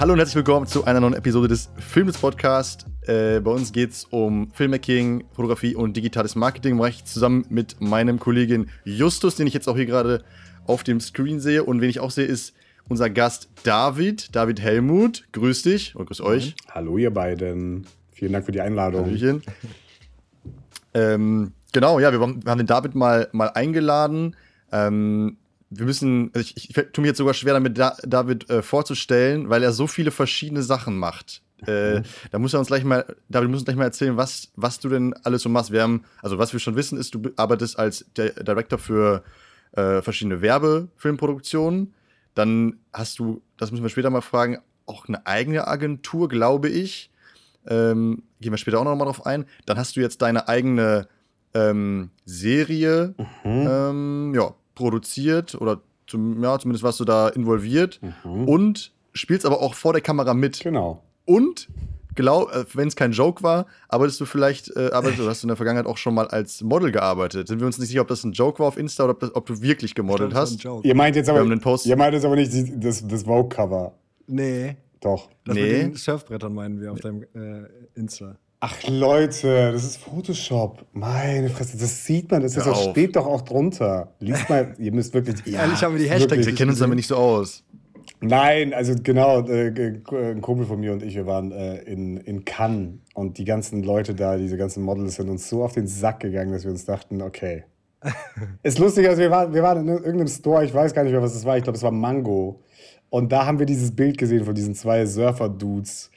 Hallo und herzlich willkommen zu einer neuen Episode des Filmdes Podcast. Äh, bei uns geht es um Filmmaking, Fotografie und digitales Marketing. Mache ich zusammen mit meinem Kollegen Justus, den ich jetzt auch hier gerade auf dem Screen sehe. Und wen ich auch sehe, ist unser Gast David, David Helmut. Grüß dich und grüß euch. Hallo ihr beiden. Vielen Dank für die Einladung. Hallöchen. Ähm, genau, ja, wir, wir, haben den David mal, mal eingeladen. Ähm, wir müssen, also ich, ich, tue mir jetzt sogar schwer damit, da, David äh, vorzustellen, weil er so viele verschiedene Sachen macht. Äh, mhm. da muss er uns gleich mal, David, muss uns gleich mal erzählen, was, was du denn alles so machst. Wir haben, also was wir schon wissen, ist, du arbeitest als Director für äh, verschiedene Werbefilmproduktionen. Dann hast du, das müssen wir später mal fragen, auch eine eigene Agentur, glaube ich. Ähm, gehen wir später auch noch mal drauf ein. Dann hast du jetzt deine eigene ähm, Serie, mhm. ähm, ja, produziert oder zum, ja, zumindest warst du da involviert mhm. und spielst aber auch vor der Kamera mit. Genau. Und äh, wenn es kein Joke war, arbeitest du vielleicht, äh, arbeitest, hast du in der Vergangenheit auch schon mal als Model gearbeitet. Sind wir uns nicht sicher, ob das ein Joke war auf Insta oder ob, das, ob du wirklich gemodelt hast. Ihr meint jetzt aber, ihr meint jetzt aber nicht das, das Vogue-Cover. Nee. Doch. Das nee. mit den Surfbrettern meinen wir auf deinem äh, Insta. Ach Leute, das ist Photoshop. Meine Fresse, das sieht man, das, ist, das steht doch auch drunter. Lies mal, ihr müsst wirklich. Ja, Ehrlich haben wir die Hashtags. Wir kennen uns aber nicht so aus. Nein, also genau, äh, ein Kumpel von mir und ich, wir waren äh, in, in Cannes und die ganzen Leute da, diese ganzen Models sind uns so auf den Sack gegangen, dass wir uns dachten, okay. ist lustig, also wir waren, wir waren in irgendeinem Store, ich weiß gar nicht mehr, was es war, ich glaube, es war Mango. Und da haben wir dieses Bild gesehen von diesen zwei Surfer-Dudes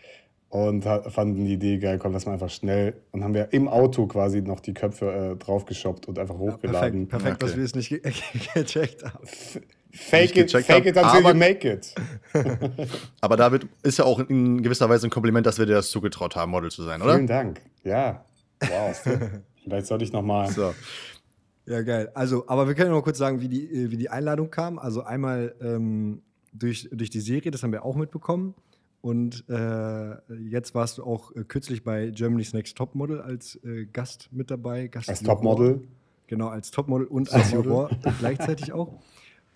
und fanden die Idee geil, komm, lass mal einfach schnell. Und haben wir im Auto quasi noch die Köpfe äh, draufgeschoppt und einfach hochgeladen. Ja, perfekt, perfekt okay. dass wir es nicht ge gecheckt haben. Fake it, fake it until you make it. aber David ist ja auch in gewisser Weise ein Kompliment, dass wir dir das zugetraut haben, Model zu sein, oder? Vielen Dank. Ja. Wow. Vielleicht sollte ich noch mal. So. Ja, geil. Also, aber wir können noch kurz sagen, wie die, äh, wie die Einladung kam. Also einmal ähm, durch, durch die Serie, das haben wir auch mitbekommen. Und äh, jetzt warst du auch äh, kürzlich bei Germany's Next Topmodel als äh, Gast mit dabei. Gast als Topmodel? Genau, als Topmodel und als Juror gleichzeitig auch.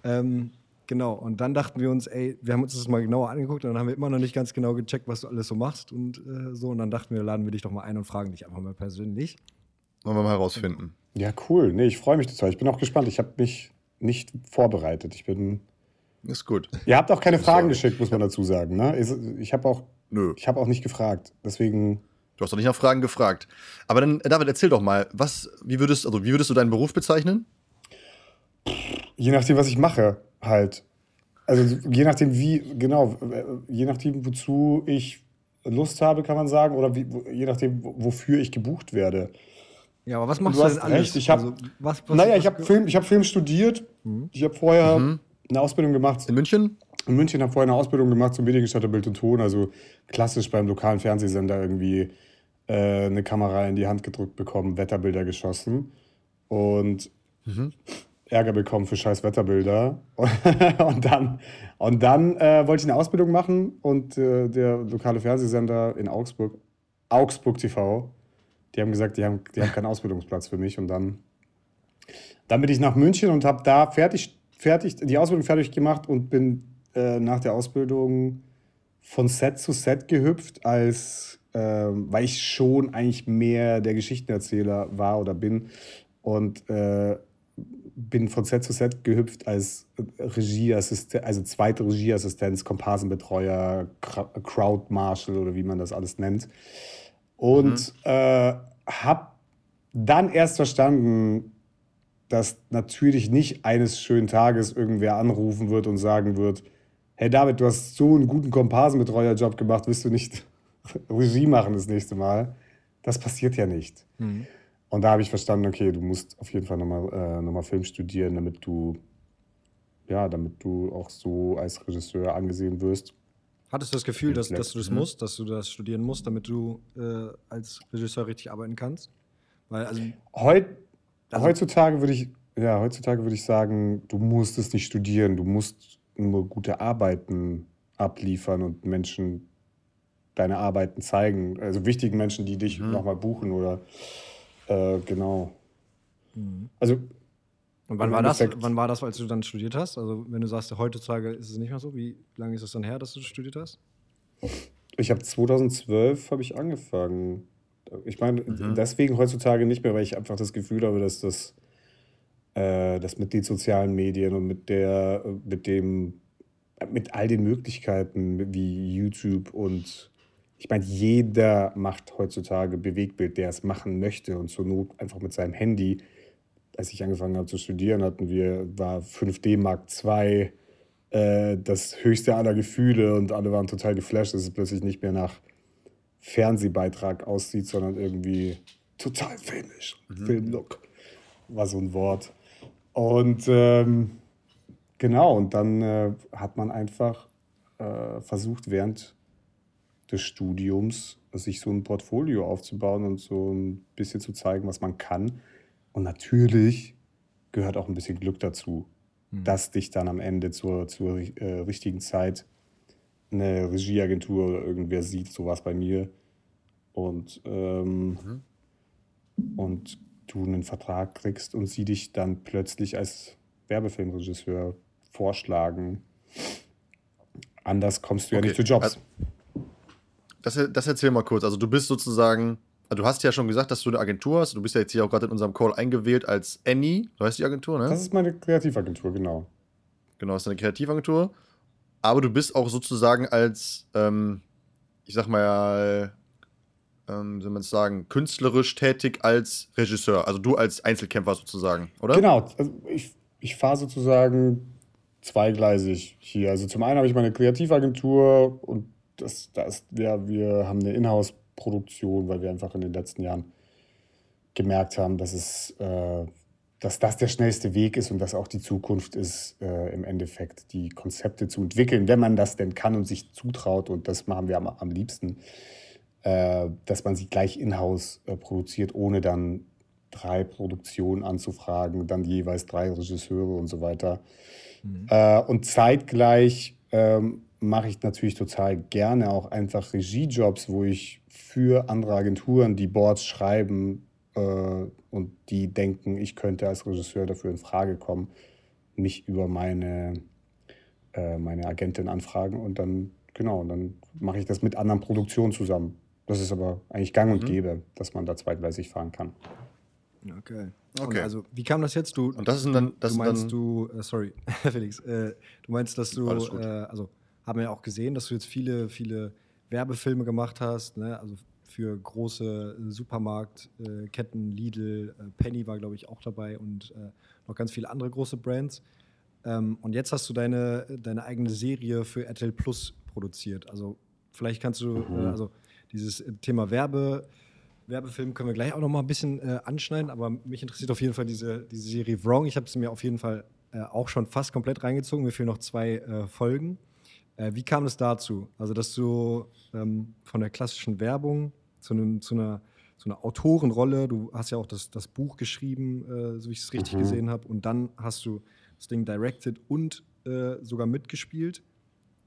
Ähm, genau, und dann dachten wir uns, ey, wir haben uns das mal genauer angeguckt und dann haben wir immer noch nicht ganz genau gecheckt, was du alles so machst und äh, so. Und dann dachten wir, laden wir dich doch mal ein und fragen dich einfach mal persönlich. Wollen wir mal herausfinden. Ja, cool. Nee, ich freue mich total. Ich bin auch gespannt. Ich habe mich nicht vorbereitet. Ich bin ist gut. Ihr habt auch keine Fragen geschickt, muss man dazu sagen. Ne? Ich habe auch, hab auch nicht gefragt. Deswegen. Du hast doch nicht nach Fragen gefragt. Aber dann, David, erzähl doch mal, was, wie würdest, also wie würdest du deinen Beruf bezeichnen? Je nachdem, was ich mache, halt. Also je nachdem, wie, genau, je nachdem, wozu ich Lust habe, kann man sagen, oder wie, je nachdem, wofür ich gebucht werde. Ja, aber was machst du, du denn alles? Recht. Ich hab, also, was, was, naja, was, ich habe Film, hab Film studiert. Mhm. Ich habe vorher mhm eine Ausbildung gemacht. In München? In München habe vorher eine Ausbildung gemacht zum Mediengestalter Bild und Ton, also klassisch beim lokalen Fernsehsender irgendwie äh, eine Kamera in die Hand gedrückt bekommen, Wetterbilder geschossen und mhm. Ärger bekommen für scheiß Wetterbilder. und dann, und dann äh, wollte ich eine Ausbildung machen und äh, der lokale Fernsehsender in Augsburg, Augsburg TV, die haben gesagt, die haben, die haben keinen Ausbildungsplatz für mich und dann, dann bin ich nach München und habe da fertig fertig, die Ausbildung fertig gemacht und bin äh, nach der Ausbildung von Set zu Set gehüpft, als äh, weil ich schon eigentlich mehr der Geschichtenerzähler war oder bin und äh, bin von Set zu Set gehüpft als Regieassistent, also zweite Regieassistenz, Komparsenbetreuer, Crowd Marshal oder wie man das alles nennt. Und mhm. äh, habe dann erst verstanden, dass natürlich nicht eines schönen Tages irgendwer anrufen wird und sagen wird, hey David, du hast so einen guten Komparsenbetreuerjob gemacht, willst du nicht Regie machen das nächste Mal? Das passiert ja nicht. Mhm. Und da habe ich verstanden, okay, du musst auf jeden Fall nochmal äh, noch Film studieren, damit du, ja, damit du auch so als Regisseur angesehen wirst. Hattest du das Gefühl, dass, dass du das mhm. musst, dass du das studieren musst, damit du äh, als Regisseur richtig arbeiten kannst? Weil, also Heute also, heutzutage würde ich, ja, heutzutage würde ich sagen, du musst es nicht studieren, du musst nur gute Arbeiten abliefern und Menschen deine Arbeiten zeigen. Also wichtigen Menschen, die dich mhm. nochmal buchen oder äh, genau. Mhm. Also und wann war, das, wann war das, als du dann studiert hast? Also, wenn du sagst, heutzutage ist es nicht mehr so, wie lange ist es dann her, dass du studiert hast? Ich habe 2012 habe ich angefangen. Ich meine, mhm. deswegen heutzutage nicht mehr, weil ich einfach das Gefühl habe, dass das, äh, dass mit den sozialen Medien und mit der, mit dem, mit all den Möglichkeiten wie YouTube und ich meine, jeder macht heutzutage Bewegbild, der es machen möchte und zur Not einfach mit seinem Handy. Als ich angefangen habe zu studieren, hatten wir, war 5D Mark II äh, das höchste aller Gefühle und alle waren total geflasht, dass es plötzlich nicht mehr nach Fernsehbeitrag aussieht, sondern irgendwie total filmisch. Mhm. Filmlook war so ein Wort. Und ähm, genau, und dann äh, hat man einfach äh, versucht, während des Studiums sich so ein Portfolio aufzubauen und so ein bisschen zu zeigen, was man kann. Und natürlich gehört auch ein bisschen Glück dazu, mhm. dass dich dann am Ende zur, zur äh, richtigen Zeit eine Regieagentur oder irgendwer sieht, so was bei mir. Und, ähm, mhm. und du einen Vertrag kriegst und sie dich dann plötzlich als Werbefilmregisseur vorschlagen. Anders kommst du okay. ja nicht zu Jobs. Also das, das erzähl mal kurz. Also du bist sozusagen, also du hast ja schon gesagt, dass du eine Agentur hast. Du bist ja jetzt hier auch gerade in unserem Call eingewählt als Annie. Du heißt die Agentur, ne? Das ist meine Kreativagentur, genau. Genau, das ist eine Kreativagentur. Aber du bist auch sozusagen als, ähm, ich sag mal, ähm, soll man es sagen, künstlerisch tätig als Regisseur. Also du als Einzelkämpfer sozusagen, oder? Genau. Also ich, ich fahre sozusagen zweigleisig hier. Also zum einen habe ich meine Kreativagentur und das, das, ja, wir haben eine Inhouse-Produktion, weil wir einfach in den letzten Jahren gemerkt haben, dass, es, äh, dass das der schnellste Weg ist und dass auch die Zukunft ist, äh, im Endeffekt die Konzepte zu entwickeln, wenn man das denn kann und sich zutraut. Und das machen wir am, am liebsten, äh, dass man sie gleich in-house äh, produziert, ohne dann drei Produktionen anzufragen, dann jeweils drei Regisseure und so weiter. Mhm. Äh, und zeitgleich ähm, mache ich natürlich total gerne auch einfach Regiejobs, wo ich für andere Agenturen die Boards schreiben und die denken, ich könnte als Regisseur dafür in Frage kommen, mich über meine, äh, meine Agentin anfragen und dann, genau, und dann mache ich das mit anderen Produktionen zusammen. Das ist aber eigentlich gang und mhm. gäbe, dass man da zweigleisig fahren kann. Okay. Okay. Und also, wie kam das jetzt? Du, und das ist dann, das du meinst dann, du, äh, sorry, Felix, äh, du meinst, dass du, äh, also haben wir ja auch gesehen, dass du jetzt viele, viele Werbefilme gemacht hast, ne? also für große Supermarktketten, Lidl, äh, Penny war, glaube ich, auch dabei und äh, noch ganz viele andere große Brands. Ähm, und jetzt hast du deine, deine eigene Serie für RTL Plus produziert. Also vielleicht kannst du, äh, mhm. also dieses Thema Werbe, Werbefilm können wir gleich auch noch mal ein bisschen äh, anschneiden, aber mich interessiert auf jeden Fall diese, diese Serie Wrong. Ich habe sie mir auf jeden Fall äh, auch schon fast komplett reingezogen. Mir fehlen noch zwei äh, Folgen. Äh, wie kam es dazu? Also, dass du ähm, von der klassischen Werbung zu, einem, zu, einer, zu einer Autorenrolle, du hast ja auch das, das Buch geschrieben, äh, so wie ich es richtig mhm. gesehen habe, und dann hast du das Ding directed und äh, sogar mitgespielt.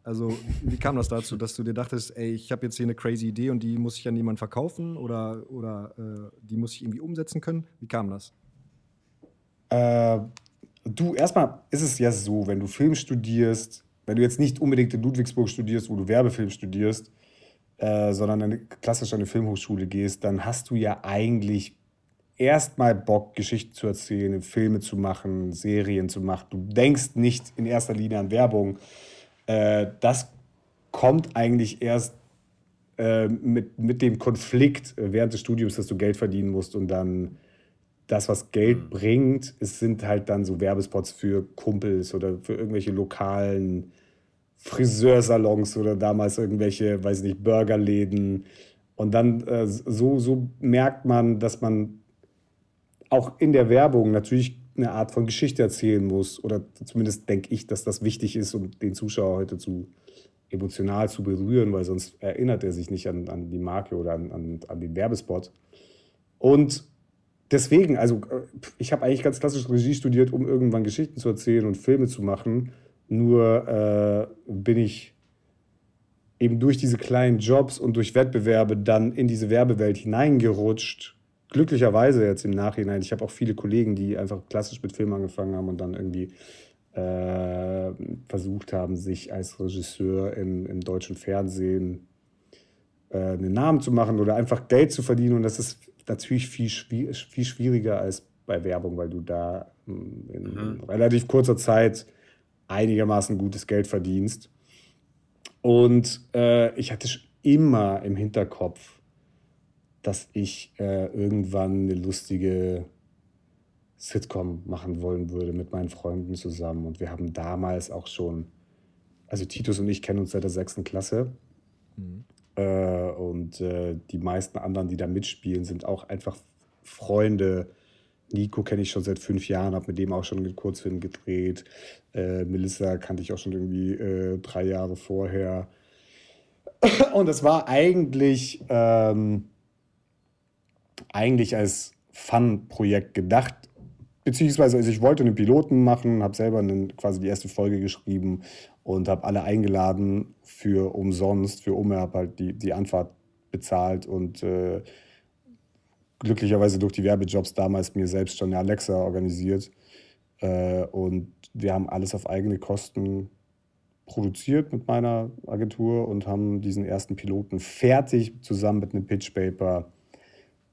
Also, wie kam das dazu, dass du dir dachtest, ey, ich habe jetzt hier eine crazy Idee und die muss ich an jemanden verkaufen oder, oder äh, die muss ich irgendwie umsetzen können? Wie kam das? Äh, du, erstmal ist es ja so, wenn du Film studierst, wenn du jetzt nicht unbedingt in Ludwigsburg studierst, wo du Werbefilm studierst, äh, sondern eine, klassisch an eine Filmhochschule gehst, dann hast du ja eigentlich erstmal Bock, Geschichten zu erzählen, Filme zu machen, Serien zu machen. Du denkst nicht in erster Linie an Werbung. Äh, das kommt eigentlich erst äh, mit, mit dem Konflikt äh, während des Studiums, dass du Geld verdienen musst und dann das, was Geld mhm. bringt, es sind halt dann so Werbespots für Kumpels oder für irgendwelche lokalen Friseursalons oder damals irgendwelche, weiß nicht, Burgerläden. Und dann äh, so, so merkt man, dass man auch in der Werbung natürlich eine Art von Geschichte erzählen muss. Oder zumindest denke ich, dass das wichtig ist, um den Zuschauer heute zu emotional zu berühren, weil sonst erinnert er sich nicht an, an die Marke oder an, an, an den Werbespot. Und deswegen, also äh, ich habe eigentlich ganz klassisch Regie studiert, um irgendwann Geschichten zu erzählen und Filme zu machen. Nur äh, bin ich eben durch diese kleinen Jobs und durch Wettbewerbe dann in diese Werbewelt hineingerutscht. Glücklicherweise jetzt im Nachhinein. Ich habe auch viele Kollegen, die einfach klassisch mit Film angefangen haben und dann irgendwie äh, versucht haben, sich als Regisseur im, im deutschen Fernsehen äh, einen Namen zu machen oder einfach Geld zu verdienen. Und das ist natürlich viel, viel schwieriger als bei Werbung, weil du da hm, in mhm. relativ kurzer Zeit einigermaßen gutes Geld verdienst. Und äh, ich hatte immer im Hinterkopf, dass ich äh, irgendwann eine lustige Sitcom machen wollen würde mit meinen Freunden zusammen. Und wir haben damals auch schon, also Titus und ich kennen uns seit der sechsten Klasse. Mhm. Äh, und äh, die meisten anderen, die da mitspielen, sind auch einfach Freunde. Nico kenne ich schon seit fünf Jahren, habe mit dem auch schon einen Kurzfilm gedreht. Äh, Melissa kannte ich auch schon irgendwie äh, drei Jahre vorher. Und es war eigentlich, ähm, eigentlich als Fun-Projekt gedacht. Beziehungsweise, also ich wollte einen Piloten machen, habe selber einen, quasi die erste Folge geschrieben und habe alle eingeladen für umsonst, für Umme, habe halt die, die Anfahrt bezahlt und äh, glücklicherweise durch die Werbejobs damals mir selbst schon eine Alexa organisiert. Äh, und wir haben alles auf eigene Kosten produziert mit meiner Agentur und haben diesen ersten Piloten fertig zusammen mit einem Pitchpaper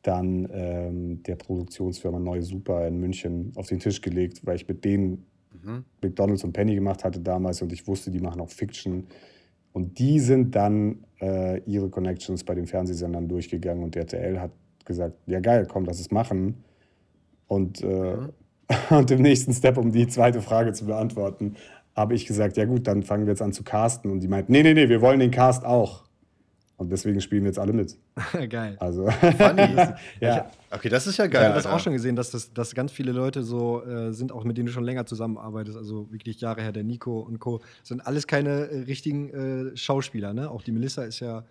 dann ähm, der Produktionsfirma Neue Super in München auf den Tisch gelegt, weil ich mit denen mhm. McDonalds und Penny gemacht hatte damals und ich wusste, die machen auch Fiction. Und die sind dann äh, ihre Connections bei den Fernsehsendern durchgegangen und der RTL hat gesagt, ja geil, komm, lass es machen. Und, äh, mhm. und im nächsten Step, um die zweite Frage zu beantworten, habe ich gesagt, ja gut, dann fangen wir jetzt an zu casten. Und die meinten, nee, nee, nee, wir wollen den Cast auch. Und deswegen spielen wir jetzt alle mit. geil. Also, Funny. ja. Okay, das ist ja geil. Ich habe das auch schon gesehen, dass, das, dass ganz viele Leute so äh, sind, auch mit denen du schon länger zusammenarbeitest, also wirklich Jahre her, der Nico und Co. sind alles keine äh, richtigen äh, Schauspieler, ne? Auch die Melissa ist ja.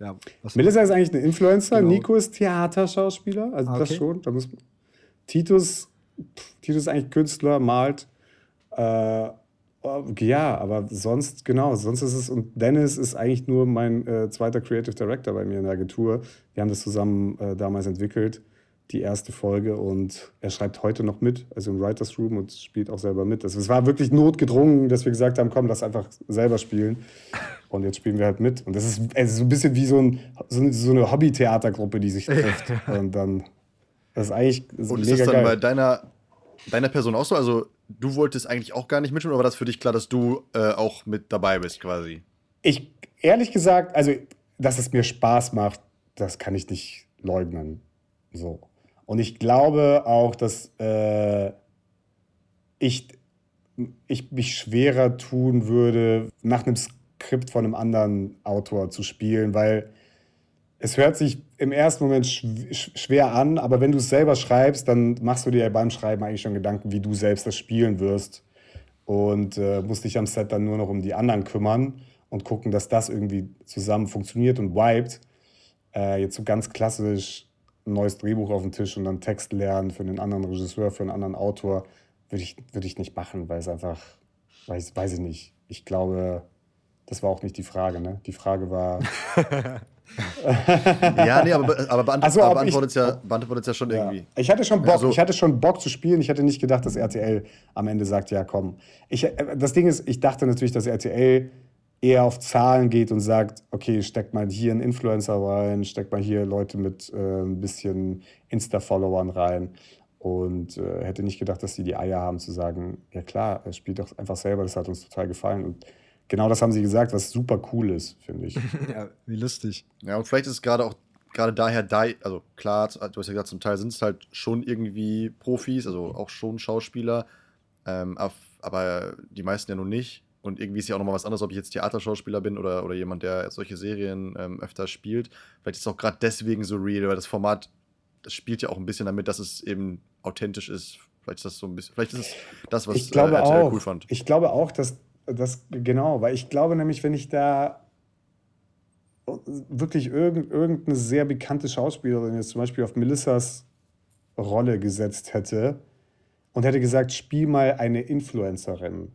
ja Melissa ist eigentlich ein Influencer, genau. Nico ist Theaterschauspieler, also ah, okay. das schon. Da muss, Titus, Titus ist eigentlich Künstler, malt. Äh, ja, aber sonst, genau, sonst ist es, und Dennis ist eigentlich nur mein äh, zweiter Creative Director bei mir in der Agentur. Wir haben das zusammen äh, damals entwickelt, die erste Folge, und er schreibt heute noch mit, also im Writers Room und spielt auch selber mit. Also es war wirklich notgedrungen, dass wir gesagt haben, komm, lass einfach selber spielen. Und jetzt spielen wir halt mit. Und das ist, es ist so ein bisschen wie so, ein, so, eine, so eine Hobby-Theatergruppe, die sich trifft. und dann, das ist eigentlich das ist Und ist das dann geil. bei deiner, deiner Person auch so? Also du wolltest eigentlich auch gar nicht oder war das für dich klar, dass du äh, auch mit dabei bist quasi? Ich, ehrlich gesagt, also, dass es mir Spaß macht, das kann ich nicht leugnen. So. Und ich glaube auch, dass äh, ich, ich mich schwerer tun würde, nach einem Skript von einem anderen Autor zu spielen, weil es hört sich im ersten Moment schwer an, aber wenn du es selber schreibst, dann machst du dir beim Schreiben eigentlich schon Gedanken, wie du selbst das spielen wirst. Und äh, musst dich am Set dann nur noch um die anderen kümmern und gucken, dass das irgendwie zusammen funktioniert und vibet. Äh, jetzt so ganz klassisch ein neues Drehbuch auf den Tisch und dann Text lernen für einen anderen Regisseur, für einen anderen Autor, würde ich, würd ich nicht machen, weil es einfach, weiß, weiß ich nicht. Ich glaube, das war auch nicht die Frage. Ne? Die Frage war, ja, nee, aber, aber, beant also, aber beantwortet es ja, beantwortet's ja schon ja. irgendwie. Ich hatte schon Bock, also, ich hatte schon Bock zu spielen. Ich hatte nicht gedacht, dass RTL am Ende sagt, ja komm. Ich, äh, das Ding ist, ich dachte natürlich, dass RTL eher auf Zahlen geht und sagt, okay, steckt mal hier einen Influencer rein, steckt mal hier Leute mit äh, ein bisschen Insta-Followern rein. Und äh, hätte nicht gedacht, dass sie die Eier haben zu sagen, ja klar, spielt doch einfach selber, das hat uns total gefallen. Und genau das haben sie gesagt, was super cool ist, finde ich. ja, wie lustig. Ja, und vielleicht ist es gerade auch gerade daher, also klar, du hast ja gesagt, zum Teil sind es halt schon irgendwie Profis, also auch schon Schauspieler, ähm, aber die meisten ja nun nicht. Und irgendwie ist ja auch nochmal was anderes, ob ich jetzt Theaterschauspieler bin oder, oder jemand, der solche Serien ähm, öfter spielt. Vielleicht ist es auch gerade deswegen so real, weil das Format, das spielt ja auch ein bisschen damit, dass es eben authentisch ist. Vielleicht ist das so ein bisschen, vielleicht ist es das, was ich glaube äh, RTL auch, cool fand. Ich glaube auch, dass das, genau, weil ich glaube nämlich, wenn ich da wirklich irgend, irgendeine sehr bekannte Schauspielerin jetzt zum Beispiel auf Melissas Rolle gesetzt hätte und hätte gesagt, spiel mal eine Influencerin,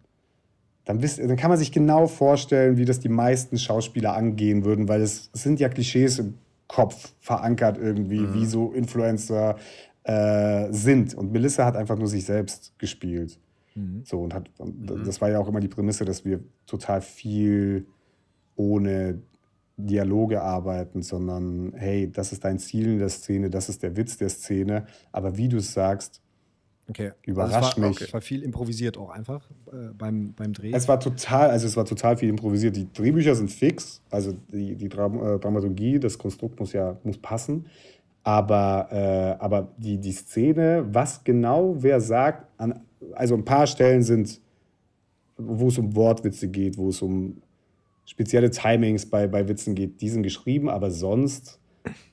dann, wisst, dann kann man sich genau vorstellen, wie das die meisten Schauspieler angehen würden, weil es, es sind ja Klischees im Kopf verankert irgendwie, mhm. wie so Influencer äh, sind. Und Melissa hat einfach nur sich selbst gespielt. Mhm. So, und, hat, mhm. das war ja auch immer die Prämisse, dass wir total viel ohne Dialoge arbeiten, sondern hey, das ist dein Ziel in der Szene, das ist der Witz der Szene. Aber wie du es sagst, okay. überrascht also war, mich. Okay. Es war viel improvisiert auch einfach äh, beim, beim Dreh. Es war total, also es war total viel improvisiert. Die Drehbücher sind fix, also die, die Dram äh, Dramaturgie, das Konstrukt muss ja muss passen. Aber, äh, aber die, die Szene, was genau wer sagt, an, also ein paar Stellen sind, wo es um Wortwitze geht, wo es um spezielle Timings bei, bei Witzen geht, die sind geschrieben, aber sonst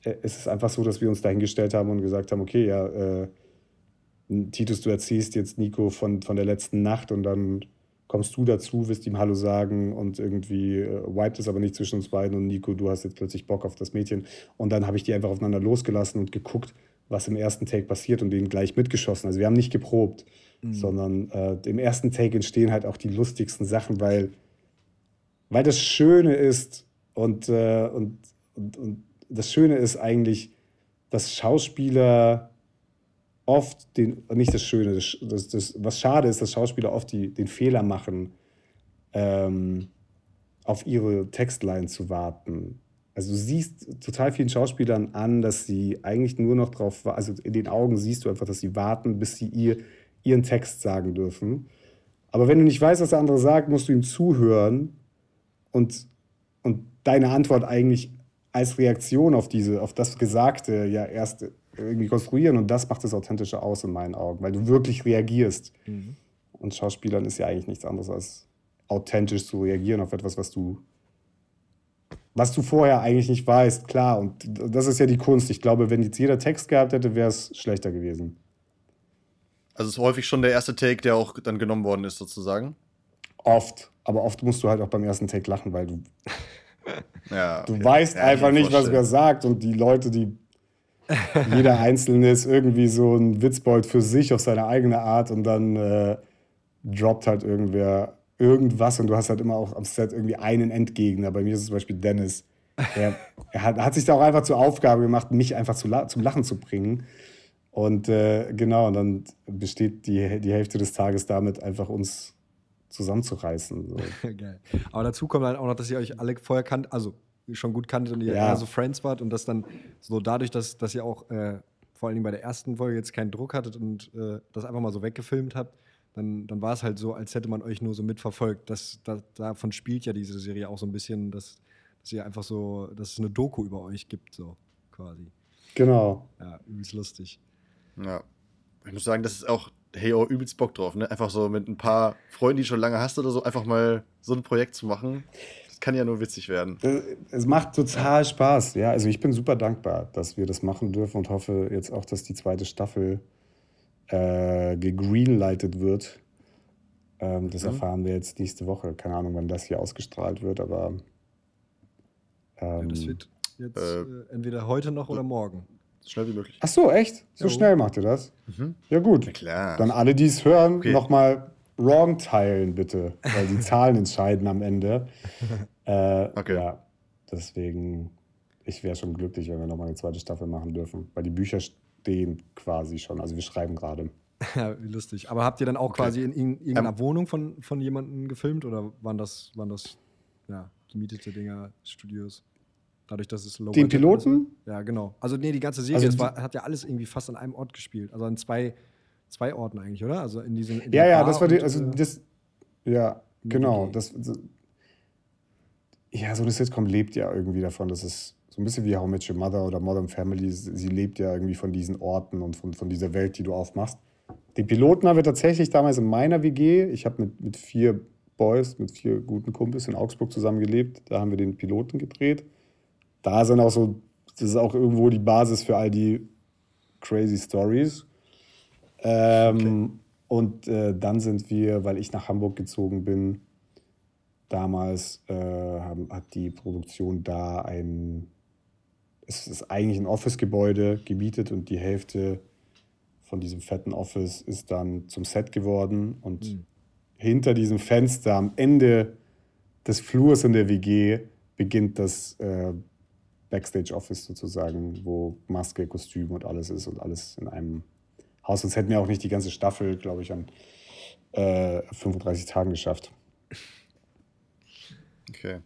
äh, ist es einfach so, dass wir uns dahingestellt haben und gesagt haben, okay, ja, äh, Titus, du erzählst jetzt Nico von, von der letzten Nacht und dann kommst du dazu, wirst ihm Hallo sagen und irgendwie äh, wiped es aber nicht zwischen uns beiden und Nico, du hast jetzt plötzlich Bock auf das Mädchen. Und dann habe ich die einfach aufeinander losgelassen und geguckt, was im ersten Take passiert und den gleich mitgeschossen. Also wir haben nicht geprobt, mhm. sondern äh, im ersten Take entstehen halt auch die lustigsten Sachen, weil weil das Schöne ist und, äh, und, und, und das Schöne ist eigentlich, dass Schauspieler oft den, nicht das Schöne, das, das, das, was schade ist, dass Schauspieler oft die, den Fehler machen, ähm, auf ihre Textline zu warten. Also du siehst total vielen Schauspielern an, dass sie eigentlich nur noch drauf, also in den Augen siehst du einfach, dass sie warten, bis sie ihr, ihren Text sagen dürfen. Aber wenn du nicht weißt, was der andere sagt, musst du ihm zuhören und, und deine Antwort eigentlich als Reaktion auf diese, auf das Gesagte ja erst irgendwie konstruieren und das macht es authentischer aus in meinen Augen, weil du wirklich reagierst. Mhm. Und Schauspielern ist ja eigentlich nichts anderes als authentisch zu reagieren auf etwas, was du was du vorher eigentlich nicht weißt, klar. Und das ist ja die Kunst. Ich glaube, wenn jetzt jeder Text gehabt hätte, wäre es schlechter gewesen. Also es ist häufig schon der erste Take, der auch dann genommen worden ist, sozusagen. Oft. Aber oft musst du halt auch beim ersten Take lachen, weil du. ja, okay. Du weißt ja, einfach nicht, was wer sagt. Und die Leute, die. jeder Einzelne ist irgendwie so ein Witzbold für sich auf seine eigene Art und dann äh, droppt halt irgendwer irgendwas und du hast halt immer auch am Set irgendwie einen Endgegner. Bei mir ist es zum Beispiel Dennis. Er, er hat, hat, sich da auch einfach zur Aufgabe gemacht, mich einfach zu, zum Lachen zu bringen. Und äh, genau, und dann besteht die, die Hälfte des Tages damit, einfach uns zusammenzureißen. So. Geil. Aber dazu kommt halt auch noch, dass ihr euch alle vorher kannt, also schon gut kanntet und ihr ja. eher so Friends wart und das dann so dadurch, dass, dass ihr auch äh, vor allen Dingen bei der ersten Folge jetzt keinen Druck hattet und äh, das einfach mal so weggefilmt habt, dann, dann war es halt so, als hätte man euch nur so mitverfolgt. Das, das, davon spielt ja diese Serie auch so ein bisschen, dass, dass ihr einfach so, dass es eine Doku über euch gibt, so quasi. Genau. Ja, übelst lustig. Ja. Ich muss sagen, das ist auch hey, oh, übelst Bock drauf, ne? Einfach so mit ein paar Freunden, die du schon lange hast oder so, einfach mal so ein Projekt zu machen. Kann ja nur witzig werden. Es macht total Spaß, ja. Also ich bin super dankbar, dass wir das machen dürfen und hoffe jetzt auch, dass die zweite Staffel äh, gegreenlightet wird. Ähm, das mhm. erfahren wir jetzt nächste Woche. Keine Ahnung, wann das hier ausgestrahlt wird, aber. Ähm, ja, das ähm, wird jetzt äh, äh, entweder heute noch oder morgen. So schnell wie möglich. Ach so, echt? So jo. schnell macht ihr das? Mhm. Ja, gut. Ja, klar. Dann alle, die es hören, okay. nochmal wrong teilen, bitte. Weil die Zahlen entscheiden am Ende. Äh, okay. Ja, deswegen, ich wäre schon glücklich, wenn wir nochmal eine zweite Staffel machen dürfen. Weil die Bücher stehen quasi schon. Also wir schreiben gerade. Ja, wie lustig. Aber habt ihr dann auch okay. quasi in, in irgendeiner ähm, Wohnung von, von jemandem gefilmt oder waren das, waren das ja, gemietete Dinger, Studios? Dadurch, dass es low Den Piloten? Ja, genau. Also, nee, die ganze Serie, also, war, hat ja alles irgendwie fast an einem Ort gespielt. Also an zwei, zwei Orten eigentlich, oder? Also in diesem. In ja, ja, das war die, also äh, das. Ja, genau. Das, ja, so eine Sitcom lebt ja irgendwie davon, dass es so ein bisschen wie How Met Your Mother oder Modern Family, sie lebt ja irgendwie von diesen Orten und von, von dieser Welt, die du aufmachst. Den Piloten haben wir tatsächlich damals in meiner WG, ich habe mit, mit vier Boys, mit vier guten Kumpels in Augsburg zusammen gelebt, da haben wir den Piloten gedreht da sind auch so, das ist auch irgendwo die Basis für all die crazy Stories. Ähm, okay. Und äh, dann sind wir, weil ich nach Hamburg gezogen bin, damals äh, haben, hat die Produktion da ein, es ist eigentlich ein Office-Gebäude gemietet und die Hälfte von diesem fetten Office ist dann zum Set geworden und mhm. hinter diesem Fenster am Ende des Flurs in der WG beginnt das äh, Backstage-Office sozusagen, wo Maske, Kostüm und alles ist und alles in einem Haus. Sonst hätten wir auch nicht die ganze Staffel, glaube ich, an äh, 35 Tagen geschafft. Okay.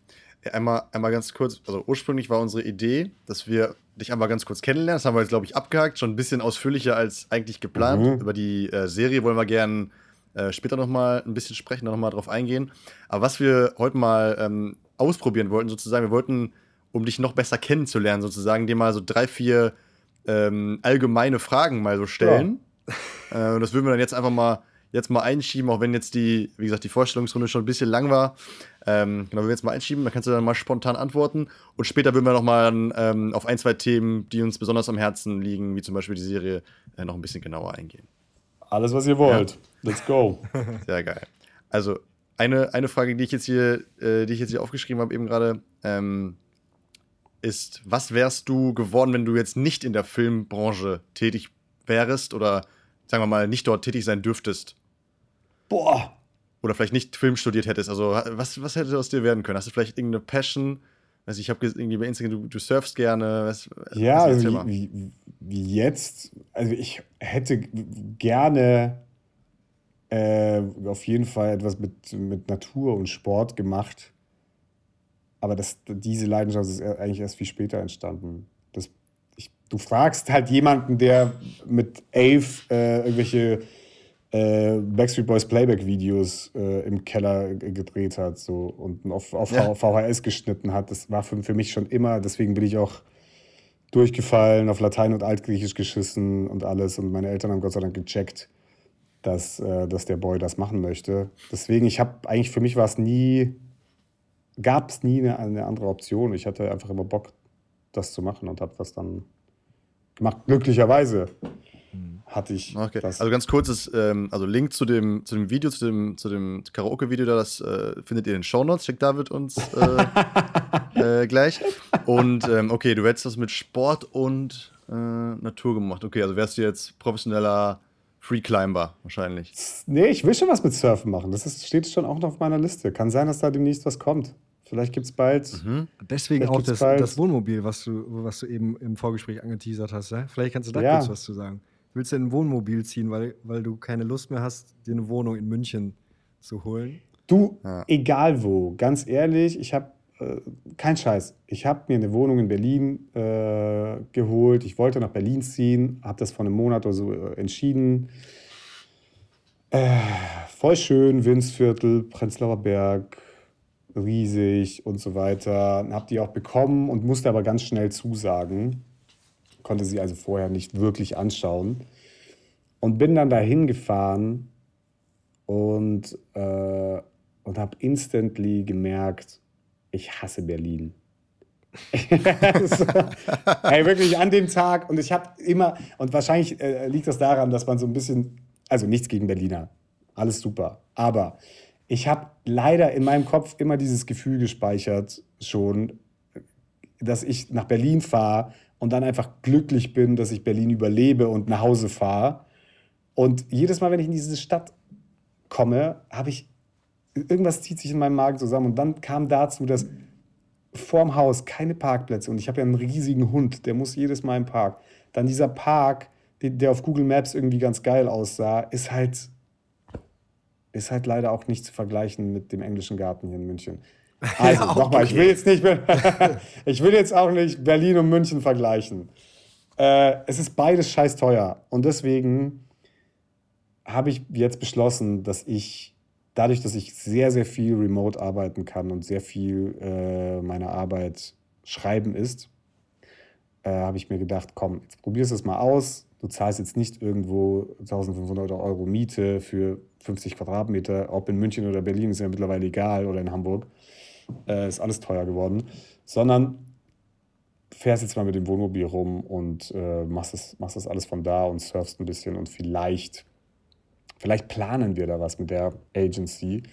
Einmal, einmal ganz kurz, also ursprünglich war unsere Idee, dass wir dich einmal ganz kurz kennenlernen. Das haben wir jetzt, glaube ich, abgehakt, schon ein bisschen ausführlicher als eigentlich geplant. Mhm. Über die äh, Serie wollen wir gerne äh, später nochmal ein bisschen sprechen, nochmal drauf eingehen. Aber was wir heute mal ähm, ausprobieren wollten, sozusagen, wir wollten, um dich noch besser kennenzulernen, sozusagen, dir mal so drei, vier ähm, allgemeine Fragen mal so stellen. Ja. Äh, das würden wir dann jetzt einfach mal jetzt mal einschieben, auch wenn jetzt die, wie gesagt, die Vorstellungsrunde schon ein bisschen lang war. Ähm, genau, wir jetzt mal einschieben, dann kannst du dann mal spontan antworten. Und später würden wir noch mal ähm, auf ein, zwei Themen, die uns besonders am Herzen liegen, wie zum Beispiel die Serie, äh, noch ein bisschen genauer eingehen. Alles, was ihr wollt. Ja. Let's go. Sehr geil. Also, eine, eine Frage, die ich jetzt hier, äh, die ich jetzt hier aufgeschrieben habe, eben gerade, ähm, ist, was wärst du geworden, wenn du jetzt nicht in der Filmbranche tätig wärst oder sagen wir mal nicht dort tätig sein dürftest? Boah. Oder vielleicht nicht Film studiert hättest. Also, was, was hätte aus dir werden können? Hast du vielleicht irgendeine Passion? Also ich habe irgendwie bei Instagram, du, du surfst gerne. Was, ja, was also wie, wie, wie, jetzt. Also ich hätte gerne äh, auf jeden Fall etwas mit, mit Natur und Sport gemacht. Aber das, diese Leidenschaft ist eigentlich erst viel später entstanden. Das, ich, du fragst halt jemanden, der mit elf äh, irgendwelche äh, Backstreet Boys Playback-Videos äh, im Keller gedreht hat so, und auf, auf ja. VHS geschnitten hat. Das war für, für mich schon immer, deswegen bin ich auch durchgefallen, auf Latein und Altgriechisch geschissen und alles. Und meine Eltern haben Gott sei Dank gecheckt, dass, äh, dass der Boy das machen möchte. Deswegen, ich habe eigentlich, für mich war es nie, gab es nie eine, eine andere Option. Ich hatte einfach immer Bock, das zu machen und habe das dann gemacht, glücklicherweise hatte ich. Okay. Also ganz kurzes, ähm, also Link zu dem, zu dem Video, zu dem, zu dem Karaoke-Video, das äh, findet ihr in den Shownotes, schickt David uns äh, äh, gleich. Und ähm, okay, du hättest das mit Sport und äh, Natur gemacht. Okay, also wärst du jetzt professioneller Free Climber wahrscheinlich. Nee, ich will schon was mit Surfen machen. Das ist, steht schon auch noch auf meiner Liste. Kann sein, dass da demnächst was kommt. Vielleicht gibt es bald. Mhm. Deswegen auch das, das, Wohnmobil, was du, was du eben im Vorgespräch angeteasert hast. Ja? Vielleicht kannst du da ja. kurz was zu sagen willst du ein Wohnmobil ziehen, weil, weil du keine Lust mehr hast, dir eine Wohnung in München zu holen? Du, ja. egal wo, ganz ehrlich, ich habe äh, kein Scheiß. Ich habe mir eine Wohnung in Berlin äh, geholt. Ich wollte nach Berlin ziehen, habe das vor einem Monat oder so äh, entschieden. Äh, voll schön, Winsviertel, Prenzlauer Berg, riesig und so weiter. Habe die auch bekommen und musste aber ganz schnell zusagen konnte sie also vorher nicht wirklich anschauen. Und bin dann dahin gefahren und, äh, und habe instantly gemerkt, ich hasse Berlin. so, wirklich an dem Tag. Und ich habe immer, und wahrscheinlich äh, liegt das daran, dass man so ein bisschen, also nichts gegen Berliner, alles super. Aber ich habe leider in meinem Kopf immer dieses Gefühl gespeichert, schon, dass ich nach Berlin fahre und dann einfach glücklich bin, dass ich Berlin überlebe und nach Hause fahre. Und jedes Mal, wenn ich in diese Stadt komme, habe ich irgendwas zieht sich in meinem Magen zusammen. Und dann kam dazu, dass vorm Haus keine Parkplätze und ich habe ja einen riesigen Hund, der muss jedes Mal im Park. Dann dieser Park, der auf Google Maps irgendwie ganz geil aussah, ist halt, ist halt leider auch nicht zu vergleichen mit dem englischen Garten hier in München. Also, ja, nochmal, ich will jetzt nicht, ich will jetzt auch nicht Berlin und München vergleichen. Äh, es ist beides scheiß teuer. Und deswegen habe ich jetzt beschlossen, dass ich dadurch, dass ich sehr, sehr viel remote arbeiten kann und sehr viel äh, meiner Arbeit schreiben ist, äh, habe ich mir gedacht, komm, jetzt probierst du es mal aus. Du zahlst jetzt nicht irgendwo 1500 Euro Miete für 50 Quadratmeter, ob in München oder Berlin, ist ja mittlerweile egal, oder in Hamburg äh, ist alles teuer geworden, sondern fährst jetzt mal mit dem Wohnmobil rum und äh, machst, das, machst das alles von da und surfst ein bisschen und vielleicht, vielleicht planen wir da was mit der Agency,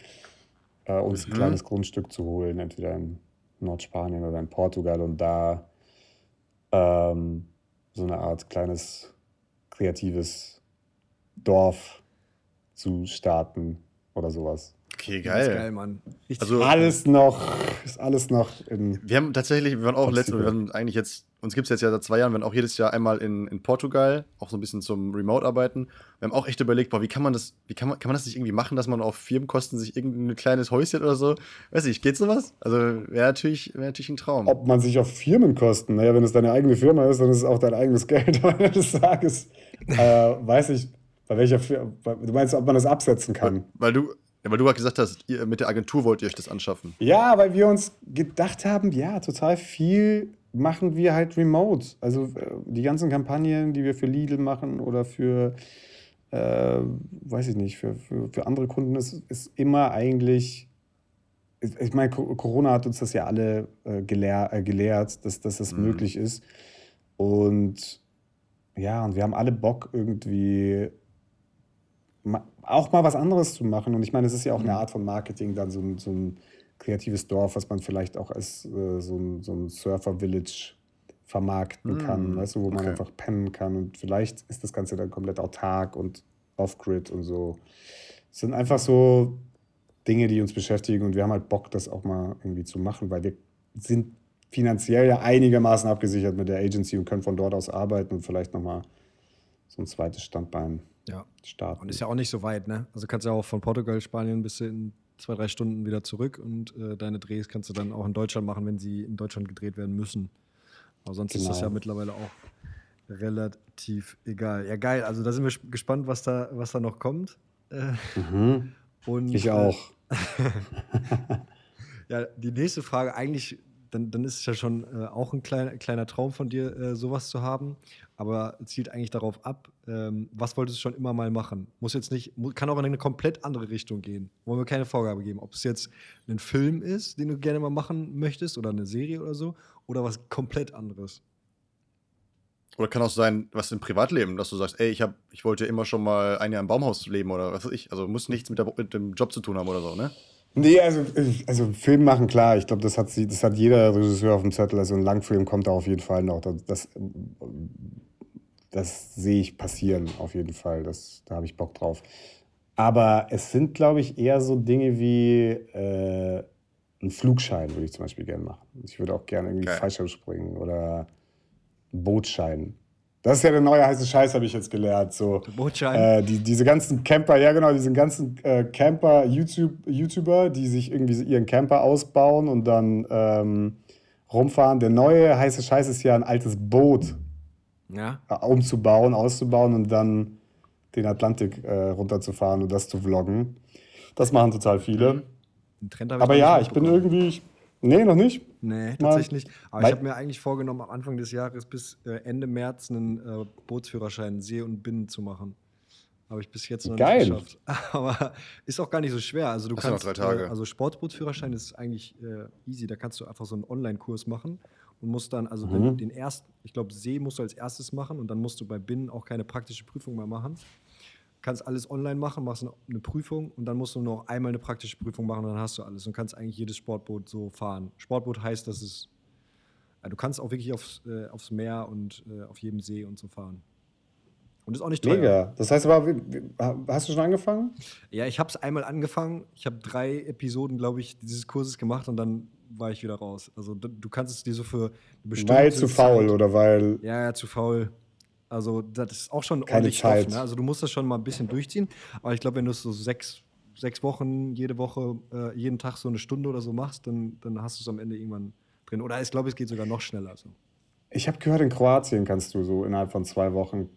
äh, uns mhm. ein kleines Grundstück zu holen, entweder in Nordspanien oder in Portugal und da ähm, so eine Art kleines kreatives Dorf zu starten oder sowas. Okay, geil. Das ist geil, Mann. Richtig also alles noch, ist alles noch in. Wir haben tatsächlich, wir waren auch letztes, wir waren eigentlich jetzt, uns gibt es jetzt ja seit zwei Jahren, wir waren auch jedes Jahr einmal in, in Portugal, auch so ein bisschen zum Remote-Arbeiten. Wir haben auch echt überlegt, boah, wie kann man das, wie kann man, kann man das nicht irgendwie machen, dass man auf Firmenkosten sich irgendein kleines Häuschen oder so, weiß ich, geht sowas? Also wäre natürlich, wär natürlich ein Traum. Ob man sich auf Firmenkosten, naja, wenn es deine eigene Firma ist, dann ist es auch dein eigenes Geld am Ende des Tages. äh, weiß ich, bei welcher Firma, du meinst, ob man das absetzen kann? Weil, weil du, ja, weil du gerade gesagt hast, ihr, mit der Agentur wollt ihr euch das anschaffen. Ja, weil wir uns gedacht haben, ja, total viel machen wir halt remote. Also äh, die ganzen Kampagnen, die wir für Lidl machen oder für, äh, weiß ich nicht, für, für, für andere Kunden, ist, ist immer eigentlich ich meine, Corona hat uns das ja alle äh, gelehr, äh, gelehrt, dass, dass das mhm. möglich ist. Und ja, und wir haben alle Bock, irgendwie auch mal was anderes zu machen. Und ich meine, es ist ja auch eine mhm. Art von Marketing, dann so ein, so ein kreatives Dorf, was man vielleicht auch als äh, so ein, so ein Surfer-Village vermarkten kann, mm, weißt du, wo okay. man einfach pennen kann. Und vielleicht ist das Ganze dann komplett autark und off-grid und so. Es sind einfach so Dinge, die uns beschäftigen und wir haben halt Bock, das auch mal irgendwie zu machen, weil wir sind finanziell ja einigermaßen abgesichert mit der Agency und können von dort aus arbeiten und vielleicht nochmal so ein zweites Standbein ja. starten. Und ist ja auch nicht so weit, ne? Also kannst ja auch von Portugal, Spanien bis in zwei, drei Stunden wieder zurück und äh, deine Drehs kannst du dann auch in Deutschland machen, wenn sie in Deutschland gedreht werden müssen. Aber sonst genau. ist das ja genau. mittlerweile auch relativ egal. Ja, geil. Also da sind wir gespannt, was da, was da noch kommt. Äh, mhm. und, ich auch. ja, die nächste Frage eigentlich dann, dann ist es ja schon äh, auch ein kleiner, kleiner Traum von dir, äh, sowas zu haben. Aber zielt eigentlich darauf ab, ähm, was wolltest du schon immer mal machen? Muss jetzt nicht, kann auch in eine komplett andere Richtung gehen. Wollen wir keine Vorgabe geben. Ob es jetzt ein Film ist, den du gerne mal machen möchtest, oder eine Serie oder so, oder was komplett anderes. Oder kann auch sein, was im Privatleben, dass du sagst, ey, ich, hab, ich wollte immer schon mal ein Jahr im Baumhaus leben oder was weiß ich. Also muss nichts mit, der, mit dem Job zu tun haben oder so, ne? Nee, also, also Film machen, klar. Ich glaube, das hat, das hat jeder Regisseur auf dem Zettel. Also ein Langfilm kommt da auf jeden Fall noch. Das, das, das sehe ich passieren, auf jeden Fall. Das, da habe ich Bock drauf. Aber es sind, glaube ich, eher so Dinge wie äh, ein Flugschein, würde ich zum Beispiel gerne machen. Ich würde auch gerne irgendwie okay. Fallschirm springen oder einen Bootschein. Das ist ja der neue heiße Scheiß, habe ich jetzt gelernt. So, äh, die, diese ganzen Camper, ja genau, diese ganzen äh, Camper, YouTube, YouTuber, die sich irgendwie ihren Camper ausbauen und dann ähm, rumfahren. Der neue heiße Scheiß ist ja ein altes Boot ja. äh, umzubauen, auszubauen und dann den Atlantik äh, runterzufahren und das zu vloggen. Das machen total viele. Mhm. Aber ja, ich bin irgendwie, ich, Nee, noch nicht? Nee, tatsächlich nicht. Aber Weil ich habe mir eigentlich vorgenommen, am Anfang des Jahres bis äh, Ende März einen äh, Bootsführerschein See und Binnen zu machen. Habe ich bis jetzt noch Geil. nicht geschafft. Aber ist auch gar nicht so schwer. Also du Hast kannst, noch drei Tage. Äh, also Sportbootsführerschein ist eigentlich äh, easy. Da kannst du einfach so einen Online-Kurs machen und musst dann, also mhm. den ersten, ich glaube See musst du als erstes machen und dann musst du bei Binnen auch keine praktische Prüfung mehr machen kannst alles online machen, machst eine Prüfung und dann musst du noch einmal eine praktische Prüfung machen, dann hast du alles und kannst eigentlich jedes Sportboot so fahren. Sportboot heißt, dass es, ja, du kannst auch wirklich aufs, äh, aufs Meer und äh, auf jedem See und so fahren. Und ist auch nicht teuer. Mega. Das heißt aber, hast du schon angefangen? Ja, ich habe es einmal angefangen. Ich habe drei Episoden, glaube ich, dieses Kurses gemacht und dann war ich wieder raus. Also du kannst es dir so für eine bestimmte Weil zu faul oder weil. Ja, ja, zu faul. Also, das ist auch schon Keine ordentlich Zeit. Stoff. Ne? Also, du musst das schon mal ein bisschen durchziehen. Aber ich glaube, wenn du es so sechs, sechs Wochen, jede Woche, äh, jeden Tag so eine Stunde oder so machst, dann, dann hast du es am Ende irgendwann drin. Oder ich glaube, es geht sogar noch schneller. So. Ich habe gehört, in Kroatien kannst du so innerhalb von zwei Wochen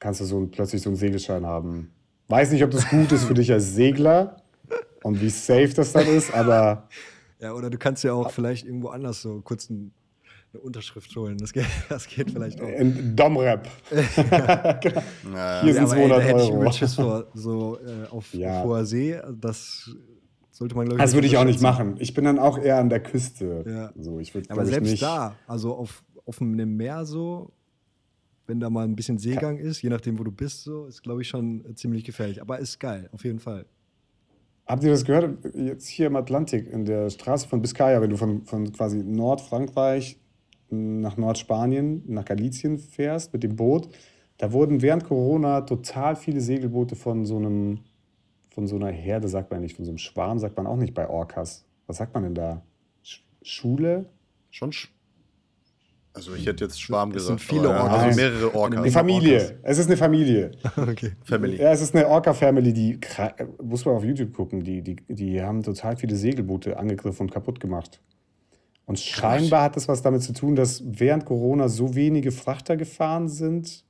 kannst du so plötzlich so einen Segelschein haben. Weiß nicht, ob das gut ist für dich als Segler und wie safe das dann ist, aber. Ja, oder du kannst ja auch vielleicht irgendwo anders so kurz einen eine Unterschrift holen. Das geht, das geht vielleicht auch. In Domrep. genau. Hier sind 200 ey, da hätte ich Euro. Vor, so äh, auf ja. hoher See. Das sollte man, glaube ich, Das würde ich auch nicht machen. Ich bin dann auch eher an der Küste. Ja. So, ich würd, Aber selbst nicht da, also auf, auf einem Meer so, wenn da mal ein bisschen Seegang ist, je nachdem, wo du bist, so, ist, glaube ich, schon ziemlich gefährlich. Aber ist geil, auf jeden Fall. Habt ihr das gehört? Jetzt hier im Atlantik, in der Straße von Biscaya, wenn du von, von quasi Nordfrankreich nach Nordspanien, nach Galicien fährst mit dem Boot, da wurden während Corona total viele Segelboote von so einem von so einer Herde sagt man nicht, von so einem Schwarm sagt man auch nicht bei Orcas. Was sagt man denn da? Sch Schule? Schon. Sch also ich hätte jetzt Schwarm Es gesagt. sind viele Orcas. Also mehrere Orcas. Eine Familie. Es ist eine Familie. Okay. Family. Ja, es ist eine Orca-Family, die, muss man auf YouTube gucken, die, die, die haben total viele Segelboote angegriffen und kaputt gemacht. Und scheinbar hat das was damit zu tun, dass während Corona so wenige Frachter gefahren sind,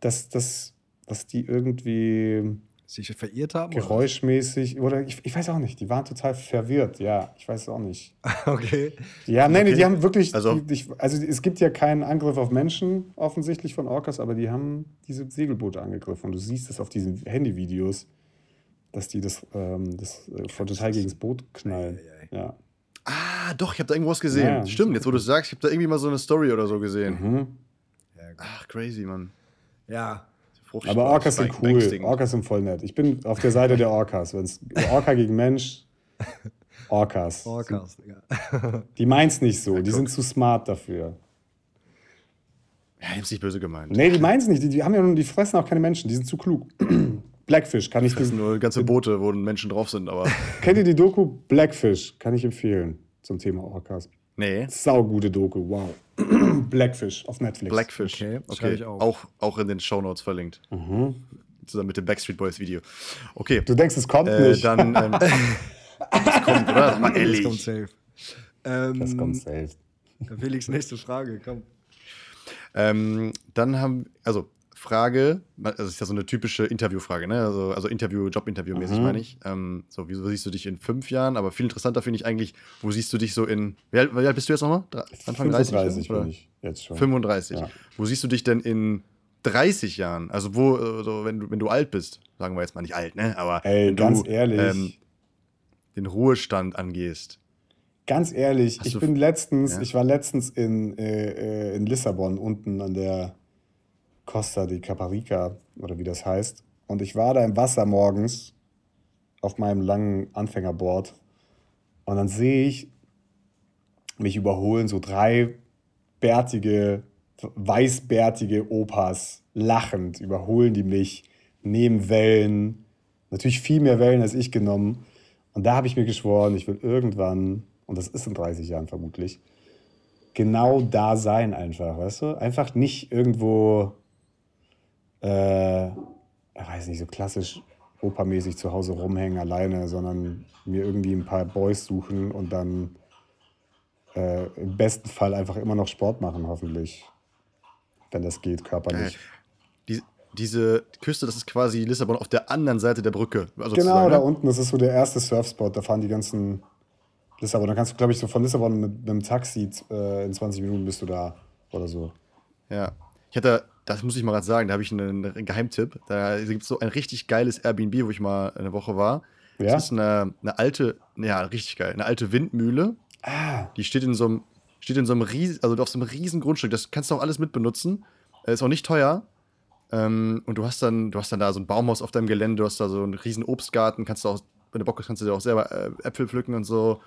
dass, dass, dass die irgendwie Sich verirrt haben? oder? geräuschmäßig, oder ich, ich weiß auch nicht, die waren total verwirrt, ja, ich weiß auch nicht. Okay. Haben, nein, Okay. die haben wirklich, Also- die, ich, also es gibt ja keinen Angriff auf Menschen offensichtlich von Orcas, aber die haben diese Segelboote angegriffen und du siehst es auf diesen Handyvideos, dass die das, ähm, das äh, voll total gegen das Boot knallen. Ja. Ah, doch, ich habe da irgendwo was gesehen. Ja, Stimmt, jetzt wo du es sagst, ich habe da irgendwie mal so eine Story oder so gesehen. Mhm. Ach, crazy, Mann. Ja. Fruchtbar, Aber Orcas sind cool. Orcas sind voll nett. Ich bin auf der Seite der Orcas. Wenn's Orca gegen Mensch, Orcas. Orcas, Digga. Die meint's nicht so. Die guck. sind zu smart dafür. Ja, ich hab's nicht böse gemeint. Nee, die meint's nicht. Die, die haben ja nun, die fressen auch keine Menschen. Die sind zu klug. Blackfish kann ich Das sind dir, nur ganze Boote, wo Menschen drauf sind, aber. Kennt ihr die Doku Blackfish? Kann ich empfehlen zum Thema Orcas. Nee. Saugute Doku, wow. Blackfish auf Netflix. Blackfish. Okay, Okay, auf. Auch, auch in den Shownotes verlinkt. Zusammen mit dem Backstreet Boys Video. Okay. Du denkst, es kommt Äh, nicht. dann. Ähm, das kommt, oder? Mal Das ehrlich. kommt safe. Ähm, das kommt safe. Felix, nächste Frage, komm. Ähm, dann haben, also Frage, also das ist ja so eine typische Interviewfrage, ne? Also, also Interview, Jobinterview-mäßig Mhm. meine ich. Ähm, so, wieso siehst du dich in fünf Jahren? Aber viel interessanter finde ich eigentlich, wo siehst du dich so in, wie alt, wie alt bist du jetzt nochmal? Anfang 30? 35 oder? bin ich jetzt schon. 35. Ja. Wo siehst du dich denn in 30 Jahren? Also wo, äh, so, wenn, du, wenn du alt bist, sagen wir jetzt mal nicht alt, ne? Aber Ey, wenn ganz du ehrlich. ähm, den Ruhestand angehst. Ganz ehrlich, Hast ich bin letztens, Ja. ich war letztens in, äh, äh, in Lissabon unten an der Costa di Caparica oder wie das heißt. Und ich war da im Wasser morgens auf meinem langen Anfängerboard. Und dann sehe ich mich überholen so drei bärtige, weißbärtige Opas lachend überholen die mich, nehmen Wellen, natürlich viel mehr Wellen als ich genommen. Und da habe ich mir geschworen, ich will irgendwann, und das ist in 30 Jahren vermutlich, genau da sein einfach, weißt du? Einfach nicht irgendwo, äh, ich weiß nicht, so klassisch opermäßig zu Hause rumhängen alleine, sondern mir irgendwie ein paar Boys suchen und dann äh, im besten Fall einfach immer noch Sport machen, hoffentlich. Wenn das geht, körperlich. Die, diese Küste, das ist quasi Lissabon auf der anderen Seite der Brücke. Also Genau, da unten, das ist so der erste Surfspot, da fahren die ganzen Lissabon. Da kannst du, glaube ich, so von Lissabon mit, mit dem Taxi äh, in 20 Minuten bist du da oder so. Ja. Ich hatte, das muss ich mal gerade sagen, da habe ich einen, einen Geheimtipp. Da gibt es so ein richtig geiles Airbnb, wo ich mal eine Woche war. Ja? Das ist eine, eine alte, ja, richtig geil, eine alte Windmühle. Ah, Die steht in so einem, steht in so einem riesen, also auf so einem riesen Grundstück. Das kannst du auch alles mitbenutzen. Äh, Ist auch nicht teuer. Ähm, und du hast dann, du hast dann da so ein Baumhaus auf deinem Gelände, du hast da so einen riesen Obstgarten, kannst du auch, wenn du Bock hast, kannst du dir auch selber äh, Äpfel pflücken und so.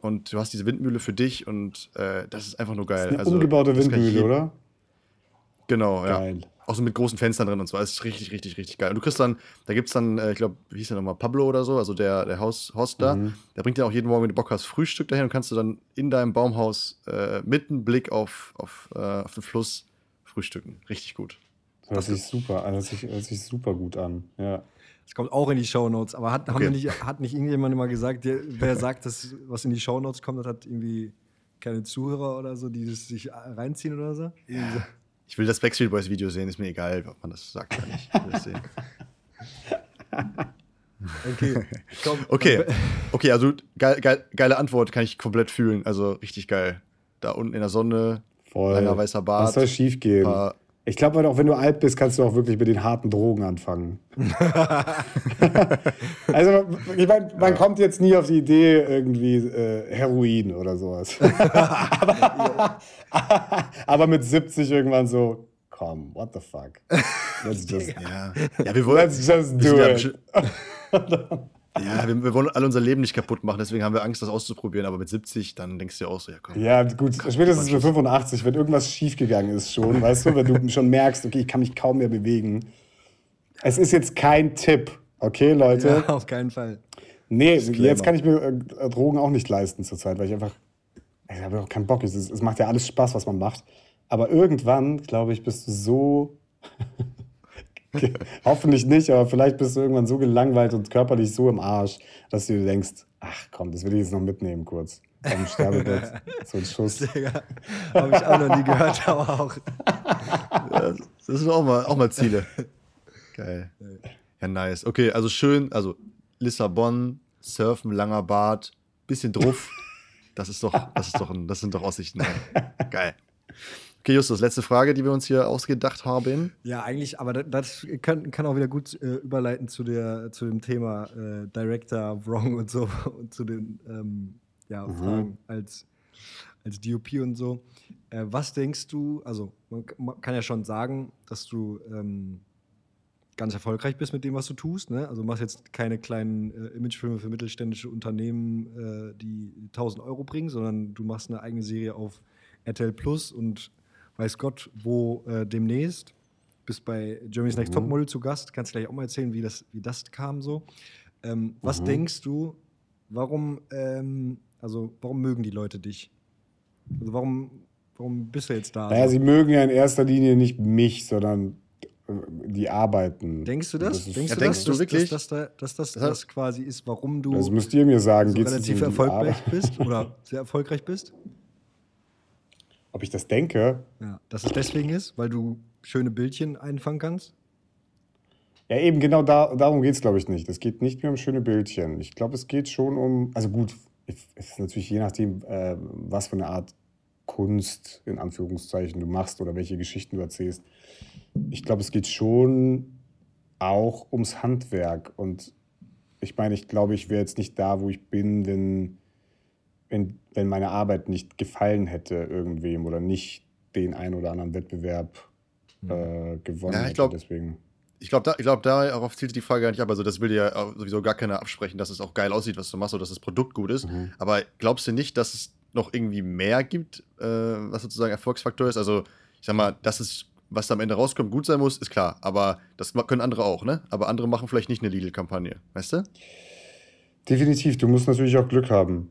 Und du hast diese Windmühle für dich und äh, das ist einfach nur geil. eine Also, umgebaute das Windmühle, oder? Genau, ja. Geil. Auch so mit großen Fenstern drin und so. Das ist richtig, richtig, richtig geil. Und du kriegst dann, da gibt es dann, äh, ich glaube, wie hieß der nochmal, Pablo oder so, also der, der Haus, Host da. Mhm. Der bringt dir auch jeden Morgen, wenn du Bock hast, Frühstück dahin und kannst du dann in deinem Baumhaus äh, mit einem Blick auf, auf, äh, auf den Fluss frühstücken. Richtig gut. Hört sich super, hört sich, hört sich super gut an. Ja. Das kommt auch in die Shownotes. Aber hat, haben Okay. wir nicht, hat nicht irgendjemand immer gesagt, der, wer sagt, dass was in die Shownotes kommt, das hat irgendwie keine Zuhörer oder so, die das sich reinziehen oder so? So. Ich will das Backstreet Boys Video sehen, ist mir egal, ob man das sagt oder nicht. Ich will das sehen. Okay, komm. Okay, okay, also geil, geil, geile Antwort, kann ich komplett fühlen. Also richtig geil. Da unten in der Sonne, Voll. langer weißer Bart. Was soll schief gehen? paar- Ich glaube auch, wenn du alt bist, kannst du auch wirklich mit den harten Drogen anfangen. also, ich mein, man kommt jetzt nie auf die Idee, irgendwie äh, Heroin oder sowas. aber, aber mit 70 irgendwann so, komm, what the fuck? Let's just, Ja, ja wir wollen. let's just do ja it. Ja, wir, wir wollen alle unser Leben nicht kaputt machen, deswegen haben wir Angst, das auszuprobieren. Aber mit 70, dann denkst du dir auch so, ja komm. Ja, gut, spätestens mit 85, wenn irgendwas schiefgegangen ist schon, weißt du, wenn du schon merkst, okay, ich kann mich kaum mehr bewegen. Es ist jetzt kein Tipp, Okay, Leute. Ja, auf keinen Fall. Nee, jetzt kann ich mir äh, Drogen auch nicht leisten zurzeit, weil ich einfach, ich habe auch keinen Bock. Es, es macht ja alles Spaß, was man macht. Aber irgendwann, glaube ich, bist du so, hoffentlich nicht, aber vielleicht bist du irgendwann so gelangweilt und körperlich so im Arsch, dass du dir denkst, ach komm, das will ich jetzt noch mitnehmen kurz. Am Sterbebett, so ein Schuss. Habe ich auch noch nie gehört, aber auch. das sind auch mal, auch mal Ziele. Geil. Ja, nice. Okay, also schön, also Lissabon, Surfen, langer Bart, bisschen druff. Das ist doch, das ist doch ein, das sind doch Aussichten. Geil. Okay, Justus, letzte Frage, die wir uns hier ausgedacht haben. Ja, eigentlich, aber das, kann, kann auch wieder gut äh, überleiten zu, der, zu dem Thema äh, Director, Wrong und so und zu den ähm, ja, mhm. Fragen als, als DOP und so. Äh, was denkst du, also man, man, kann ja schon sagen, dass du ähm, ganz erfolgreich bist mit dem, was du tust. Ne? Also du machst jetzt keine kleinen äh, Imagefilme für mittelständische Unternehmen, äh, die 1000 Euro bringen, sondern du machst eine eigene Serie auf RTL Plus und weiß Gott wo äh, demnächst. Bist bei Germany's Next mhm. Topmodel zu Gast. Kannst gleich auch mal erzählen, wie das, wie das kam so. Ähm, was mhm. denkst du, warum, ähm, also warum mögen die Leute dich? Also warum, warum bist du jetzt da? Naja, sie mögen ja in erster Linie nicht mich, sondern die arbeiten. Denkst du das? das denkst, ja, du, denkst das, du wirklich, dass, dass, dass, dass das, das quasi ist, warum du das müsst ihr mir sagen, so relativ erfolgreich bist oder sehr erfolgreich bist? Ob ich das denke? Ja, dass es deswegen ist, weil du schöne Bildchen einfangen kannst? Ja, eben genau da, darum geht es, glaube ich, nicht. Es geht nicht mehr um schöne Bildchen. Ich glaube, es geht schon um, also gut, es ist natürlich je nachdem, äh, was für eine Art Kunst in Anführungszeichen du machst oder welche Geschichten du erzählst ich glaube, es geht schon auch ums Handwerk. Und ich meine, ich glaube, ich wäre jetzt nicht da, wo ich bin, wenn, wenn, wenn meine Arbeit nicht gefallen hätte irgendwem oder nicht den einen oder anderen Wettbewerb hm. äh, gewonnen ja, ich glaub, hätte. Deswegen. Ich glaube, da, glaub, darauf zielt die Frage gar nicht ab. Also, das will dir ja sowieso gar keiner absprechen, dass es auch geil aussieht, was du machst oder dass das Produkt gut ist. Mhm. Aber glaubst du nicht, dass es noch irgendwie mehr gibt, äh, was sozusagen Erfolgsfaktor ist? Also, ich sag mal, dass es was da am Ende rauskommt, gut sein muss, ist klar. Aber das können andere auch, ne? Aber andere machen vielleicht nicht eine Lidl-Kampagne, weißt du? Definitiv. Du musst natürlich auch Glück haben.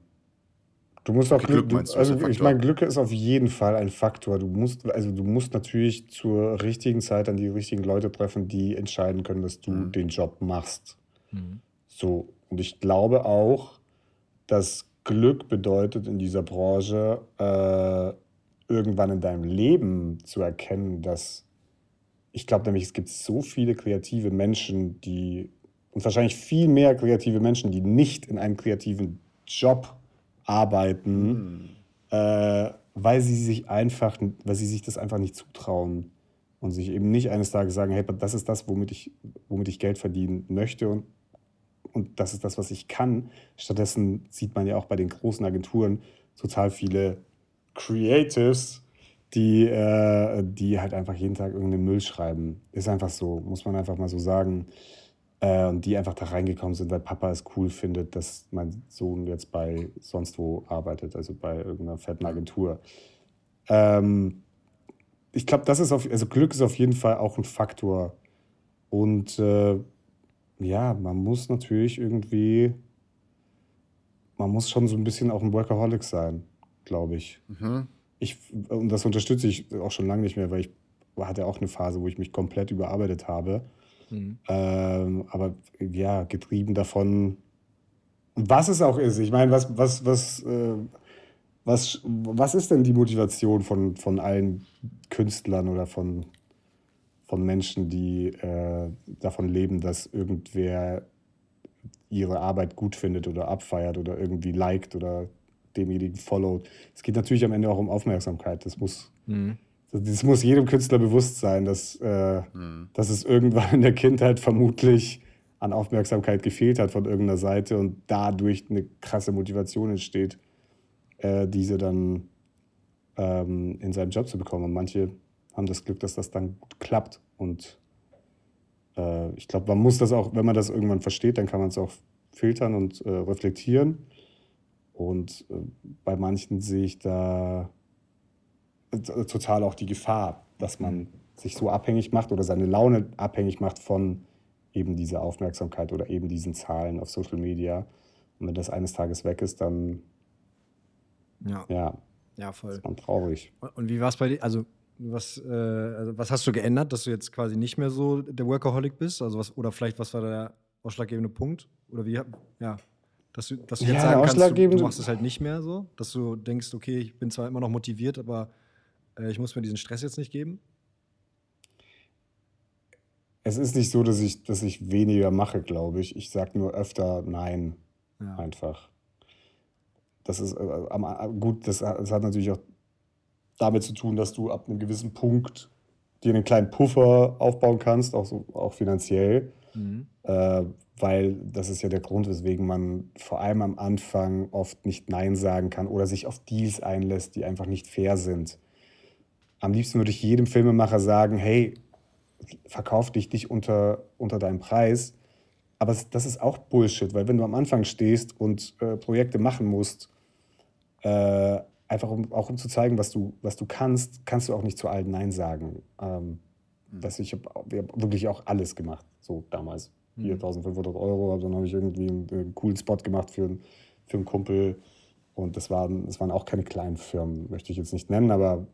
Du musst auch Glück, Glück du, also ich meine, Glück ist auf jeden Fall ein Faktor. Du musst, also du musst natürlich zur richtigen Zeit an die richtigen Leute treffen, die entscheiden können, dass du mhm. den Job machst. Mhm. So. Und ich glaube auch, dass Glück bedeutet in dieser Branche, äh, irgendwann in deinem Leben zu erkennen, dass ich glaube nämlich, es gibt so viele kreative Menschen, die und wahrscheinlich viel mehr kreative Menschen, die nicht in einem kreativen Job arbeiten, mhm. äh, weil sie sich einfach, weil sie sich das einfach nicht zutrauen und sich eben nicht eines Tages sagen, hey, das ist das, womit ich, womit ich Geld verdienen möchte und, und das ist das, was ich kann. Stattdessen sieht man ja auch bei den großen Agenturen total viele Creatives, die, äh, die halt einfach jeden Tag irgendeinen Müll schreiben. Ist einfach so, muss man einfach mal so sagen. Äh, und die einfach da reingekommen sind, weil Papa es cool findet, dass mein Sohn jetzt bei sonst wo arbeitet, also bei irgendeiner fetten Agentur. Ähm, ich glaube, das ist auf, also Glück ist auf jeden Fall auch ein Faktor. Und äh, ja, man muss natürlich irgendwie, man muss schon so ein bisschen auch ein Workaholic sein glaube ich. Mhm. ich. Und das unterstütze ich auch schon lange nicht mehr, weil ich hatte auch eine Phase, wo ich mich komplett überarbeitet habe. Mhm. Ähm, aber ja, getrieben davon, was es auch ist. Ich meine, was, was, was, äh, was, was ist denn die Motivation von, von allen Künstlern oder von, von Menschen, die äh, davon leben, dass irgendwer ihre Arbeit gut findet oder abfeiert oder irgendwie liked oder demjenigen followt. Es geht natürlich am Ende auch um Aufmerksamkeit. Das muss, mhm. Das muss jedem Künstler bewusst sein, dass, äh, mhm. dass es irgendwann in der Kindheit vermutlich an Aufmerksamkeit gefehlt hat von irgendeiner Seite und dadurch eine krasse Motivation entsteht, äh, diese dann ähm, in seinem Job zu bekommen. Und manche haben das Glück, dass das dann gut klappt. Und äh, ich glaube, man muss das auch, wenn man das irgendwann versteht, dann kann man es auch filtern und äh, reflektieren. Und äh, bei manchen sehe ich da total auch die Gefahr, dass man sich so abhängig macht oder seine Laune abhängig macht von eben diese Aufmerksamkeit oder eben diesen Zahlen auf Social Media. Und wenn das eines Tages weg ist, dann Ja, ja, ja voll. ist man traurig. Und- wie war es bei dir? Also, was, äh, also, was hast du geändert, dass du jetzt quasi nicht mehr so der Workaholic bist? Also was, oder vielleicht, was war der ausschlaggebende Punkt? Oder wie, ja, dass du, dass du jetzt Ja, sagen kannst, du, du machst es halt nicht mehr so, dass du denkst, okay, ich bin zwar immer noch motiviert, aber ich muss mir diesen Stress jetzt nicht geben. Es ist nicht so, dass ich, dass ich weniger mache, glaube ich. Ich sage nur öfter Nein, Ja. einfach. Das ist äh, äh, gut, das, hat- das hat natürlich auch damit zu tun, dass du ab einem gewissen Punkt dir einen kleinen Puffer aufbauen kannst, auch, so, auch finanziell. Mhm. Äh, weil das ist ja der Grund, weswegen man vor allem am Anfang oft nicht Nein sagen kann oder sich auf Deals einlässt, die einfach nicht fair sind. Am liebsten würde ich jedem Filmemacher sagen, hey, verkauf dich nicht unter, unter deinem Preis. Aber das ist auch Bullshit, weil wenn du am Anfang stehst und äh, Projekte machen musst, äh, einfach um, auch um zu zeigen, was du, was du kannst, kannst du auch nicht zu allen Nein sagen. Ähm, dass ich habe hab wirklich auch alles gemacht, so damals. Hier 1500 Euro, dann habe ich irgendwie einen, einen coolen Spot gemacht für, einen- für einen Kumpel. Und das waren, das waren auch keine kleinen Firmen, möchte ich jetzt nicht nennen, aber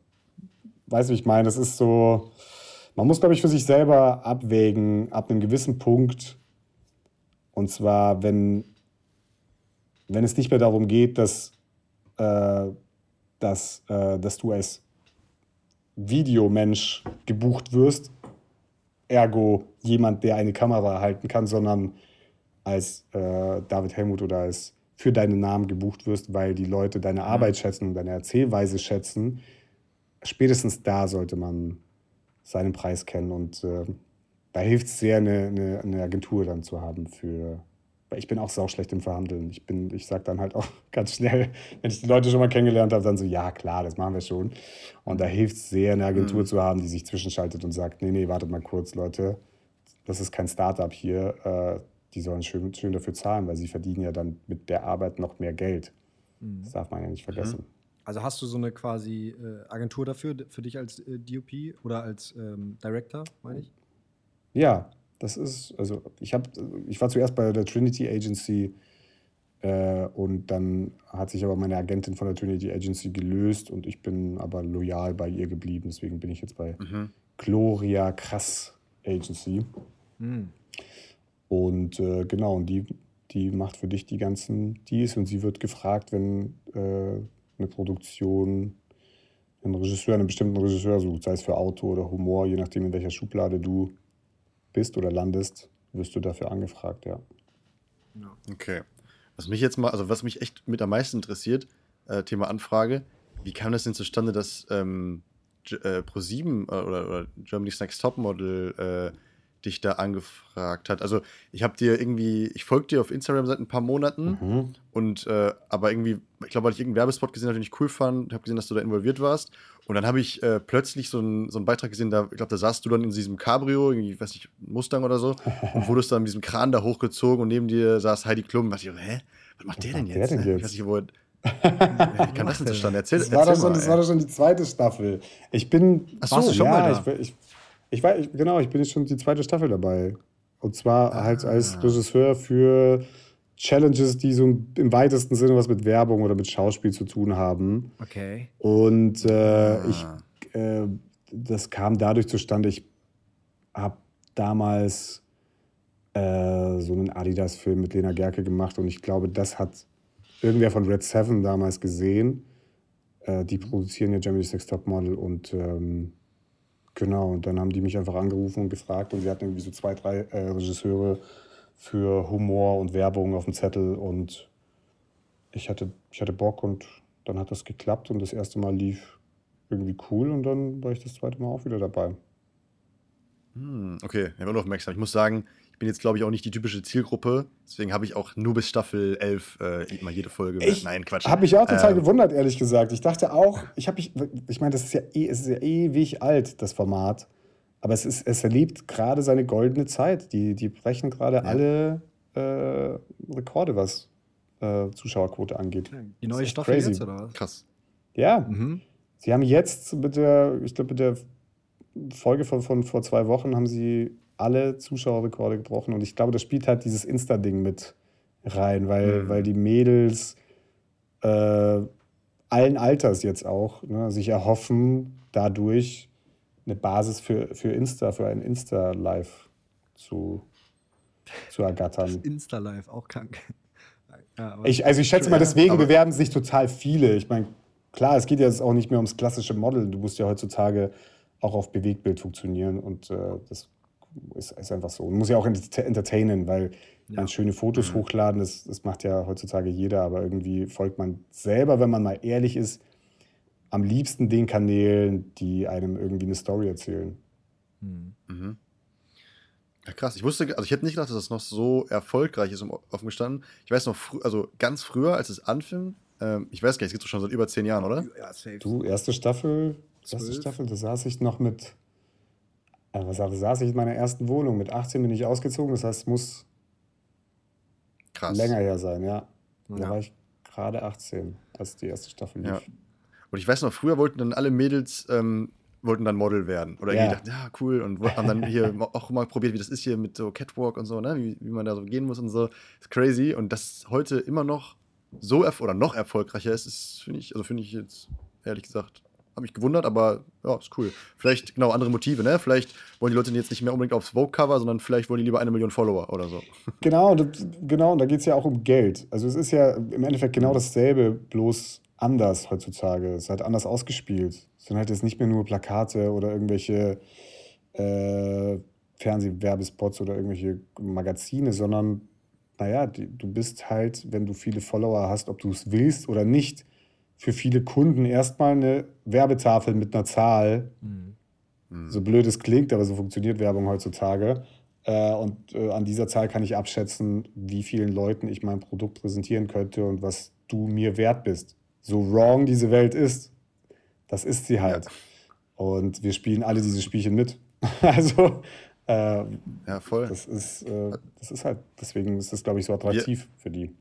weißt du, wie ich meine? Das ist so, man muss, glaube ich, für sich selber abwägen, ab einem gewissen Punkt. Und zwar, wenn, wenn es nicht mehr darum geht, dass, äh, dass, äh, dass du als Videomensch gebucht wirst, ergo jemand, der eine Kamera halten kann, sondern als äh, David Helmut oder als für deinen Namen gebucht wirst, weil die Leute deine Arbeit schätzen und deine Erzählweise schätzen. Spätestens da sollte man seinen Preis kennen und äh, da hilft es sehr, eine, eine, eine Agentur dann zu haben für. Weil ich bin auch sauschlecht im Verhandeln. Ich, bin, ich sage dann halt auch ganz schnell, wenn ich die Leute schon mal kennengelernt habe, dann so, ja klar, das machen wir schon. Und da hilft es sehr, eine Agentur zu haben, die sich zwischenschaltet und sagt, nee, nee, wartet mal kurz, Leute, das ist kein Startup hier. Äh, die sollen schön, schön dafür zahlen, weil sie verdienen ja dann mit der Arbeit noch mehr Geld. Das darf man ja nicht vergessen. Also hast du so eine quasi äh, Agentur dafür, für dich als äh, DOP oder als ähm, Director, meine ich? Ja, das ist, also ich habe, ich war zuerst bei der Trinity Agency äh, und dann hat sich aber meine Agentin von der Trinity Agency gelöst und ich bin aber loyal bei ihr geblieben. Deswegen bin ich jetzt bei Gloria Krass Agency. Mhm. Und äh, genau, und die, die macht für dich die ganzen Deals und sie wird gefragt, wenn äh, eine Produktion einen Regisseur, einen bestimmten Regisseur sucht, sei es für Auto oder Humor, je nachdem, in welcher Schublade du bist oder landest, wirst du dafür angefragt, ja. Okay. Was mich jetzt mal, also was mich echt mit am meisten interessiert, äh, Thema Anfrage, wie kam das denn zustande, dass ähm, äh, Pro7 äh, oder, oder Germany's Next Topmodel äh, dich da angefragt hat? Also ich habe dir irgendwie, ich folge dir auf Instagram seit ein paar Monaten Mhm. und äh, aber irgendwie, ich glaube, weil ich irgendeinen Werbespot gesehen habe, den ich cool fand, habe gesehen, dass du da involviert warst. Und dann habe ich äh, plötzlich so einen, so einen Beitrag gesehen, da, ich glaube, da saßt du dann in diesem Cabrio, irgendwie, ich weiß nicht, Mustang oder so, und wurdest dann mit diesem Kran da hochgezogen und neben dir saß Heidi Klum. Und ich hä? Was macht der denn macht der jetzt? denn jetzt? Ich weiß nicht, wo. Wie kam das denn zustande? Erzähl, Das war, erzähl doch schon, mal. das war doch schon die zweite Staffel. Ich bin. Ach so, schon ja, mal da? Ich, ich, ich, ich, genau, ich bin jetzt schon die zweite Staffel dabei. Und zwar halt als Regisseur für Challenges, die so im weitesten Sinne was mit Werbung oder mit Schauspiel zu tun haben. Okay. Und äh, Ah. ich, äh, das kam dadurch zustande, ich habe damals äh, so einen Adidas-Film mit Lena Gerke gemacht und ich glaube, das hat irgendwer von Red Seven damals gesehen. Äh, die produzieren ja Germany's Next Top Model und ähm, genau, und dann haben die mich einfach angerufen und gefragt und sie hatten irgendwie so zwei, drei äh, Regisseure für Humor und Werbung auf dem Zettel und ich hatte, ich hatte Bock und dann hat das geklappt und das erste Mal lief irgendwie cool und dann war ich das zweite Mal auch wieder dabei. Hm, okay, ja, nur aufmerksam. Ich muss sagen, bin jetzt, glaube ich, auch nicht die typische Zielgruppe. Deswegen habe ich auch nur bis Staffel 11 äh, mal jede Folge. Ich Nein, Quatsch. Habe mich auch total Ähm, gewundert, ehrlich gesagt. Ich dachte auch, ich habe mich, ich meine, das ist ja, eh, es ist ja ewig alt, das Format. Aber es, ist, es erlebt gerade seine goldene Zeit. Die, die brechen gerade alle äh, Rekorde, was äh, Zuschauerquote angeht. Die neue Staffel crazy. jetzt, oder was? Krass. Ja, Mhm. sie haben jetzt mit der, ich glaube, mit der Folge von, von vor zwei Wochen haben sie alle Zuschauerrekorde gebrochen. Und ich glaube, das spielt halt dieses Insta-Ding mit rein, weil, mhm. weil die Mädels äh, allen Alters jetzt auch ne, sich erhoffen, dadurch eine Basis für, für Insta, für ein Insta-Live zu, zu ergattern. Das Insta-Live, auch krank. Ja, ich, also ich schätze mal, deswegen bewerben sich total viele. Ich meine, klar, es geht jetzt auch nicht mehr ums klassische Model. Du musst ja heutzutage auch auf Bewegtbild funktionieren und äh, das ist, ist, einfach so. Und muss ja auch entertainen, weil ja. man schöne Fotos mhm. hochladen, das, das macht ja heutzutage jeder, aber irgendwie folgt man selber, wenn man mal ehrlich ist, am liebsten den Kanälen, die einem irgendwie eine Story erzählen. Mhm. mhm. Ja, krass. Ich wusste, also ich hätte nicht gedacht, dass das noch so erfolgreich ist, um offen gestanden. Ich weiß noch, also ganz früher, als es anfing, ähm, ich weiß gar nicht, es gibt es schon seit über zehn Jahren, oder? Ja, safe. Du, erste Staffel, erste Staffel, da saß ich noch mit, was da saß ich in meiner ersten Wohnung. Mit 18 bin ich ausgezogen, das heißt, es muss Krass. länger her sein, ja. Da ja. war ich gerade 18, als die erste Staffel lief. Ja. Und ich weiß noch, früher wollten dann alle Mädels ähm, wollten dann Model werden. Oder ja. dachten, ja, cool. Und haben dann hier auch mal probiert, wie das ist hier mit so Catwalk und so, ne? wie, wie man da so gehen muss und so. ist crazy. Und das heute immer noch so oder noch erfolgreicher ist, ist finde ich, also finde ich jetzt ehrlich gesagt, habe mich gewundert, aber ja, ist cool. Vielleicht genau andere Motive, ne? Vielleicht wollen die Leute jetzt nicht mehr unbedingt aufs Vogue-Cover, sondern vielleicht wollen die lieber eine Million Follower oder so. Genau, genau, und da geht es ja auch um Geld. Also es ist ja im Endeffekt genau dasselbe, bloß anders heutzutage. Es halt anders ausgespielt. Es sind halt jetzt nicht mehr nur Plakate oder irgendwelche äh, Fernsehwerbespots oder irgendwelche Magazine, sondern naja, du bist halt, wenn du viele Follower hast, ob du es willst oder nicht, für viele Kunden erstmal eine Werbetafel mit einer Zahl. Mhm. So blöd es klingt, aber so funktioniert Werbung heutzutage. Äh, und äh, an dieser Zahl kann ich abschätzen, wie vielen Leuten ich mein Produkt präsentieren könnte und was du mir wert bist. So wrong diese Welt ist, das ist sie halt. Ja. Und wir spielen alle diese Spielchen mit. also äh, ja, voll. Das ist, äh, das ist halt, deswegen ist das, glaube ich, so attraktiv wie, für die.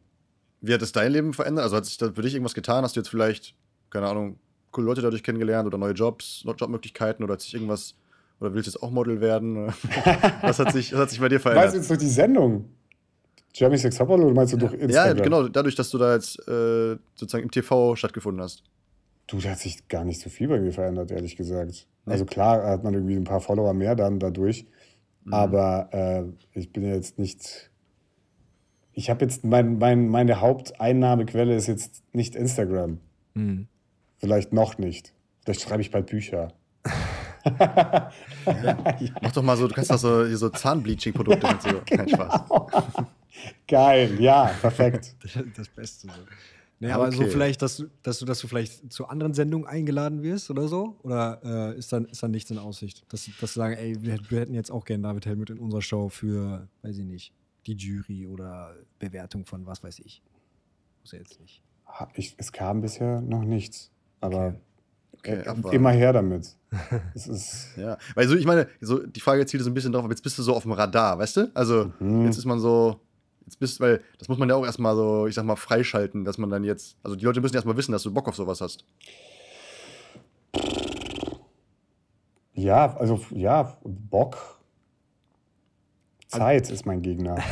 Wie hat es dein Leben verändert? Also hat sich da für dich irgendwas getan? Hast du jetzt vielleicht, keine Ahnung, coole Leute dadurch kennengelernt oder neue Jobs, Jobmöglichkeiten oder hat sich irgendwas, oder willst du jetzt auch Model werden? was, hat sich, was hat sich bei dir verändert? Meinst du jetzt durch die Sendung? Jeremy Sex oder meinst du durch Instagram? Ja, genau, dadurch, dass du da jetzt äh, sozusagen im TV stattgefunden hast. Du, da hat sich gar nicht so viel bei mir verändert, ehrlich gesagt. Nee. Also klar hat man irgendwie ein paar Follower mehr dann dadurch. Mhm. Aber äh, ich bin ja jetzt nicht. Ich habe jetzt mein, mein, meine Haupteinnahmequelle ist jetzt nicht Instagram. Mhm. Vielleicht noch nicht. Vielleicht schreibe ich bald Bücher. ja. Mach doch mal so, du kannst doch so, so Zahnbleaching-Produkte mit so. Kein Spaß. Geil, ja, perfekt. Das Beste so. Naja, okay. aber so vielleicht, dass du, dass du, dass du vielleicht zu anderen Sendungen eingeladen wirst oder so? Oder äh, ist, dann, ist dann nichts in Aussicht? Dass, dass du sagen, ey, wir, wir hätten jetzt auch gerne David Helmut in unserer Show für, weiß ich nicht, die Jury oder Bewertung von was weiß ich. Muss ja jetzt nicht. Ich, es kam bisher noch nichts. Aber okay. Okay, immer her damit. es ist ja, weil so, ich meine, so, die Frage zielt so ein bisschen drauf, aber jetzt bist du so auf dem Radar, weißt du? Also, mhm. jetzt ist man so, jetzt bist, weil das muss man ja auch erstmal so, ich sag mal, freischalten, dass man dann jetzt, also die Leute müssen erstmal wissen, dass du Bock auf sowas hast. Ja, also ja, Bock. Zeit ist mein Gegner.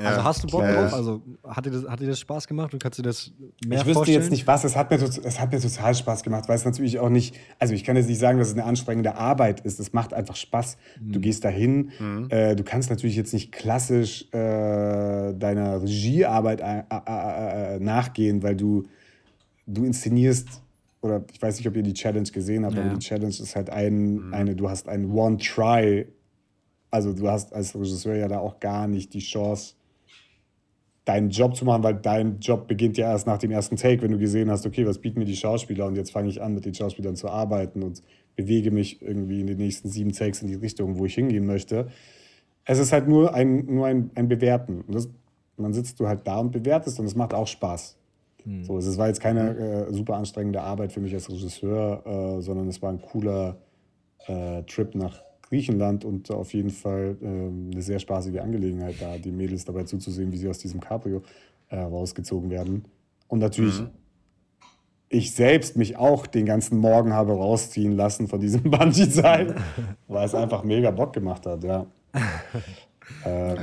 Ja, also hast du Bock klar. drauf? Also hat dir, das, hat dir das Spaß gemacht und kannst du das mehr Ich wüsste vorstellen? jetzt nicht was, es hat, mir, es hat mir total Spaß gemacht, weil es natürlich auch nicht, also ich kann jetzt nicht sagen, dass es eine anstrengende Arbeit ist, es macht einfach Spaß. Mhm. Du gehst dahin, mhm. äh, du kannst natürlich jetzt nicht klassisch äh, deiner Regiearbeit äh, äh, äh, nachgehen, weil du, du inszenierst oder ich weiß nicht, ob ihr die Challenge gesehen habt, ja. aber die Challenge ist halt ein, mhm. eine, du hast ein One-Try also du hast als Regisseur ja da auch gar nicht die Chance, deinen Job zu machen, weil dein Job beginnt ja erst nach dem ersten Take, wenn du gesehen hast, okay, was bieten mir die Schauspieler und jetzt fange ich an, mit den Schauspielern zu arbeiten und bewege mich irgendwie in den nächsten sieben Takes in die Richtung, wo ich hingehen möchte. Es ist halt nur ein, nur ein, ein Bewerten. Und das, dann sitzt du halt da und bewertest und es macht auch Spaß. Hm. So, es war jetzt keine äh, super anstrengende Arbeit für mich als Regisseur, äh, sondern es war ein cooler äh, Trip nach Griechenland und auf jeden Fall äh, eine sehr spaßige Angelegenheit da, die Mädels dabei zuzusehen, wie sie aus diesem Cabrio äh, rausgezogen werden. Und natürlich mhm. ich selbst mich auch den ganzen Morgen habe rausziehen lassen von diesem Bungee-Seil, weil es einfach mega Bock gemacht hat, ja. äh.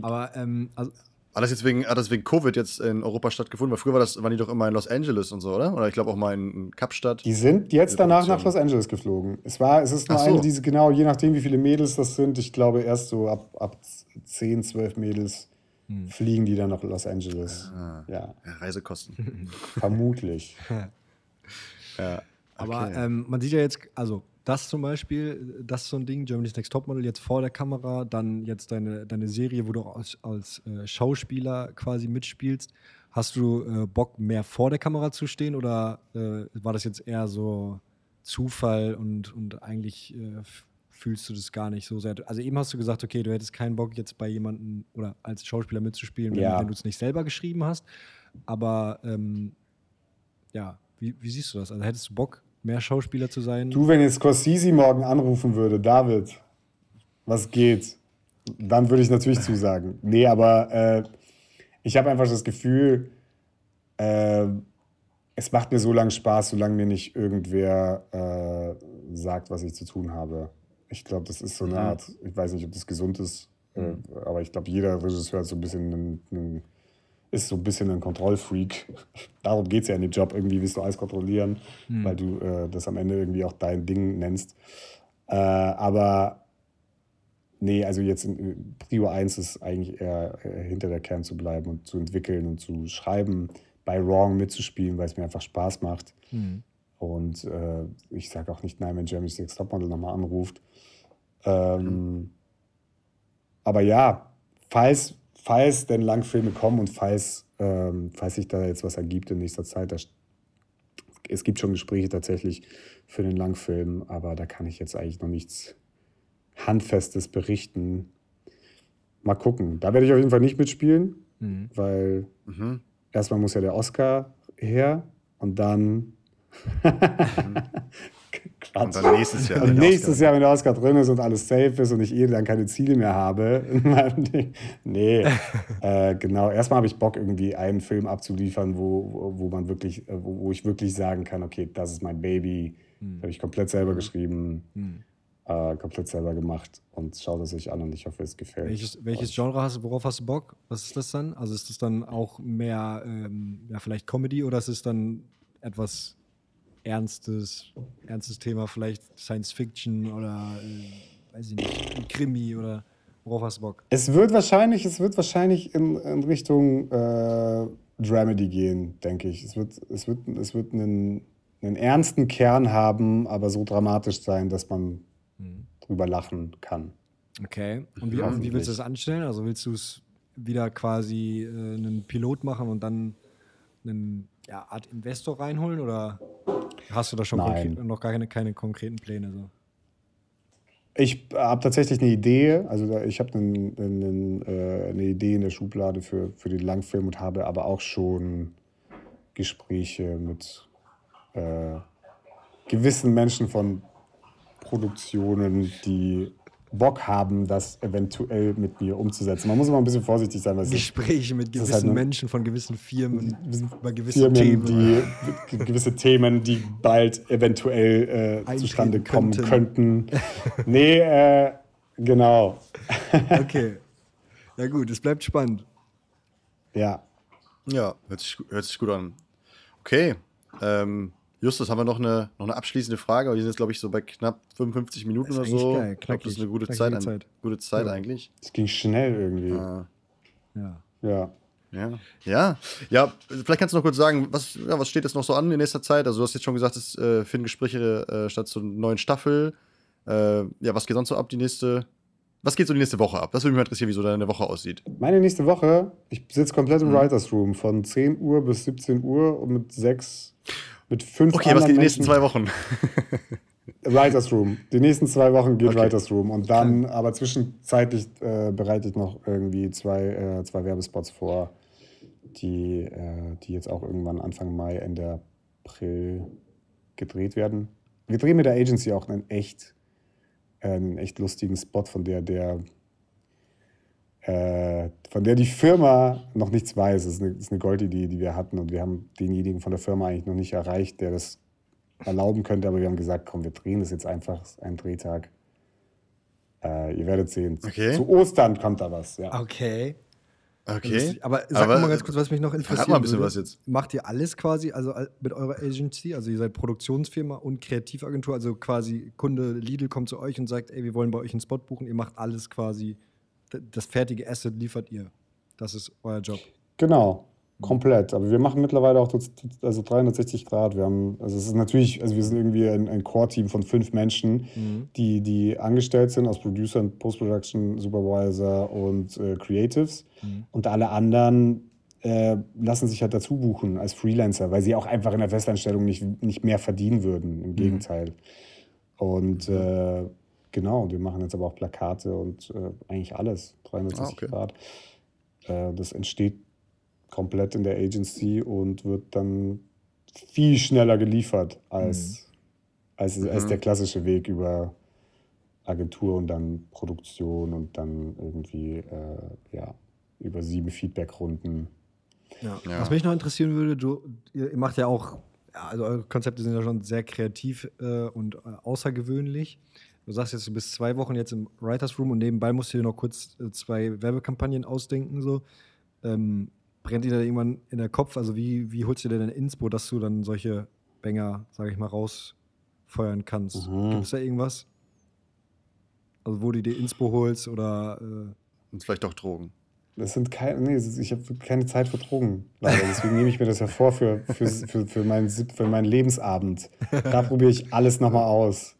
Aber ähm, also, Hat das jetzt wegen, hat das wegen Covid jetzt in Europa stattgefunden? Weil früher war das, waren die doch immer in Los Angeles und so, oder? Oder ich glaube auch mal in Kapstadt. Die sind jetzt Diese danach nach. Los Angeles geflogen. Es war, es ist nur so. eine, diese, genau, je nachdem, wie viele Mädels das sind, ich glaube erst so ab, ab 10, 12 Mädels fliegen die dann nach Los Angeles. Ah. Ja, Reisekosten. vermutlich. ja. Aber okay. ähm, man sieht ja jetzt, also das zum Beispiel, das ist so ein Ding, Germany's Next Topmodel jetzt vor der Kamera, dann jetzt deine, deine Serie, wo du auch als, als äh, Schauspieler quasi mitspielst. Hast du äh, Bock, mehr vor der Kamera zu stehen oder äh, war das jetzt eher so Zufall und, und eigentlich äh, fühlst du das gar nicht so sehr? Also eben hast du gesagt, okay, du hättest keinen Bock, jetzt bei jemandem oder als Schauspieler mitzuspielen, wenn, Ja. wenn du es nicht selber geschrieben hast. Aber ähm, ja, wie, wie siehst du das? Also hättest du Bock, mehr Schauspieler zu sein? Du, wenn jetzt Scorsese morgen anrufen würde, David, was geht? Dann würde ich natürlich zusagen. Nee, aber äh, ich habe einfach das Gefühl, äh, es macht mir so lange Spaß, solange mir nicht irgendwer äh, sagt, was ich zu tun habe. Ich glaube, das ist so eine Art, ich weiß nicht, ob das gesund ist, äh, aber ich glaube, jeder Regisseur hat so ein bisschen einen, einen, ist so ein bisschen ein Kontrollfreak. Darum geht es ja in dem Job. Irgendwie willst du alles kontrollieren, weil du äh, das am Ende irgendwie auch dein Ding nennst. Äh, aber nee, also jetzt in, Prio 1 ist eigentlich eher äh, hinter der Kern zu bleiben und zu entwickeln und zu schreiben, bei Wrong mitzuspielen, weil es mir einfach Spaß macht. Hm. Und äh, ich sage auch nicht nein, wenn Jeremy Six Topmodel nochmal anruft. Ähm, Aber ja, falls, falls denn Langfilme kommen und falls, ähm, falls sich da jetzt was ergibt in nächster Zeit, da, es gibt schon Gespräche tatsächlich für den Langfilm, aber da kann ich jetzt eigentlich noch nichts Handfestes berichten. Mal gucken. Da werde ich auf jeden Fall nicht mitspielen, Mhm. weil Mhm. erstmal muss ja der Oscar her und dann. Quatsch. Und dann nächstes Jahr. Und wenn der nächstes Oscar- Jahr, wenn der Oscar drin ist und alles safe ist und ich eh dann keine Ziele mehr habe in meinem Ding. Nee, äh, genau. Erstmal habe ich Bock, irgendwie einen Film abzuliefern, wo, wo, man wirklich, äh, wo, wo ich wirklich sagen kann, okay, das ist mein Baby. Hm. Habe ich komplett selber geschrieben, Hm. äh, komplett selber gemacht und schaut es sich an und ich hoffe, es gefällt. Welches, welches euch. Genre hast du, worauf hast du Bock? Was ist das dann? Also ist das dann auch mehr, ähm, ja, vielleicht Comedy oder ist es dann etwas Ernstes, ernstes Thema, vielleicht Science Fiction oder, äh, weiß ich nicht, Krimi oder worauf hast du Bock? Es wird wahrscheinlich, es wird wahrscheinlich in, in Richtung äh, Dramedy gehen, denke ich. Es wird, es wird, es wird einen, einen ernsten Kern haben, aber so dramatisch sein, dass man Hm. drüber lachen kann. Okay. Und wie, wie willst du das anstellen? Also willst du es wieder quasi äh, einen Pilot machen und dann einen ja, Art Investor reinholen oder hast du da schon noch gar keine, keine konkreten Pläne? So? Ich habe tatsächlich eine Idee, also ich habe einen, einen, äh, eine Idee in der Schublade für, für den Langfilm und habe aber auch schon Gespräche mit äh, gewissen Menschen von Produktionen, die Bock haben, das eventuell mit mir umzusetzen. Man muss immer ein bisschen vorsichtig sein, weil es ist Gespräche mit gewissen halt eine- Menschen von gewissen Firmen über gewisse Firmen, Themen. die gewisse Themen, die bald eventuell äh, zustande kommen könnten. könnten. nee, äh, genau. Okay. Ja gut, es bleibt spannend. Ja. Ja, hört sich, hört sich gut an. Okay. Ähm, Justus, haben wir noch eine, noch eine abschließende Frage? Wir sind jetzt, glaube ich, so bei knapp 55 Minuten oder so. geil, ich glaube, das ist eine gute knackig, Zeit, ein, Zeit. Gute Zeit Ja. eigentlich. Es ging schnell irgendwie. Ah, Ja. Ja. ja. Ja. Ja, vielleicht kannst du noch kurz sagen, was, ja, was steht jetzt noch so an in nächster Zeit? Also, du hast jetzt schon gesagt, es äh, finden Gespräche äh, statt zur neuen Staffel. Äh, ja, was geht sonst so ab die nächste? Was geht so die nächste Woche ab? Das würde mich mal interessieren, wie so deine Woche aussieht. Meine nächste Woche, ich sitze komplett im Writers Room von 10 Uhr bis 17 Uhr und mit sechs, mit fünf Okay, was geht die nächsten Menschen- zwei Wochen? Writers Room. Die nächsten zwei Wochen geht Okay. Writers Room. Und dann, aber zwischenzeitlich äh, bereite ich noch irgendwie zwei, äh, zwei Werbespots vor, die, äh, die jetzt auch irgendwann Anfang Mai, Ende April gedreht werden. Wir drehen mit der Agency auch einen echt, einen echt lustigen Spot, von der der äh, von der die Firma noch nichts weiß. Das ist eine, das ist eine Goldidee, die wir hatten und wir haben denjenigen von der Firma eigentlich noch nicht erreicht, der das erlauben könnte, aber wir haben gesagt, komm, wir drehen das jetzt einfach, das ist ein Drehtag. Äh, ihr werdet sehen. Okay. Zu Ostern kommt da was, ja. Okay. Okay. Aber sag Aber, mal ganz kurz, was mich noch interessiert. mal ein bisschen würde. was jetzt. Macht ihr alles quasi, also al- mit eurer Agency, also ihr seid Produktionsfirma und Kreativagentur, also quasi Kunde Lidl kommt zu euch und sagt, ey, wir wollen bei euch einen Spot buchen, ihr macht alles quasi, das fertige Asset liefert ihr. Das ist euer Job. Genau, komplett. Aber wir machen mittlerweile auch also 360 Grad. Wir haben, also es ist natürlich, also wir sind irgendwie ein, ein Core-Team von fünf Menschen, die, die angestellt sind aus Producern, Post-Production, Supervisor und äh, Creatives. Und alle anderen äh, lassen sich halt dazu buchen als Freelancer, weil sie auch einfach in der Festanstellung nicht, nicht mehr verdienen würden. Im Gegenteil. Und äh, genau, wir machen jetzt aber auch Plakate und äh, eigentlich alles, 360 Ah, okay. Grad. Äh, das entsteht komplett in der Agency und wird dann viel schneller geliefert als, als, als der klassische Weg über Agentur und dann Produktion und dann irgendwie äh, ja, über sieben Feedbackrunden. Ja. Ja. Was mich noch interessieren würde, du, ihr ihr macht ja auch, ja, also eure Konzepte sind ja schon sehr kreativ äh, und äh, außergewöhnlich. Du sagst jetzt, du bist zwei Wochen jetzt im Writers Room und nebenbei musst du dir noch kurz äh, zwei Werbekampagnen ausdenken. So. Ähm, brennt dir da irgendwann in der Kopf? Also wie, wie holst du dir denn Inspo, dass du dann solche Banger, sage ich mal, rausfeuern kannst? Mhm. Gibt es da irgendwas? Also wo du dir Inspo holst oder äh, Und vielleicht auch Drogen. Das sind keine, nee, ich habe keine Zeit für Drogen, leider. Deswegen nehme ich mir das ja vor für, für, für, für, meinen, Sieb- für meinen Lebensabend. Da probiere ich alles nochmal aus.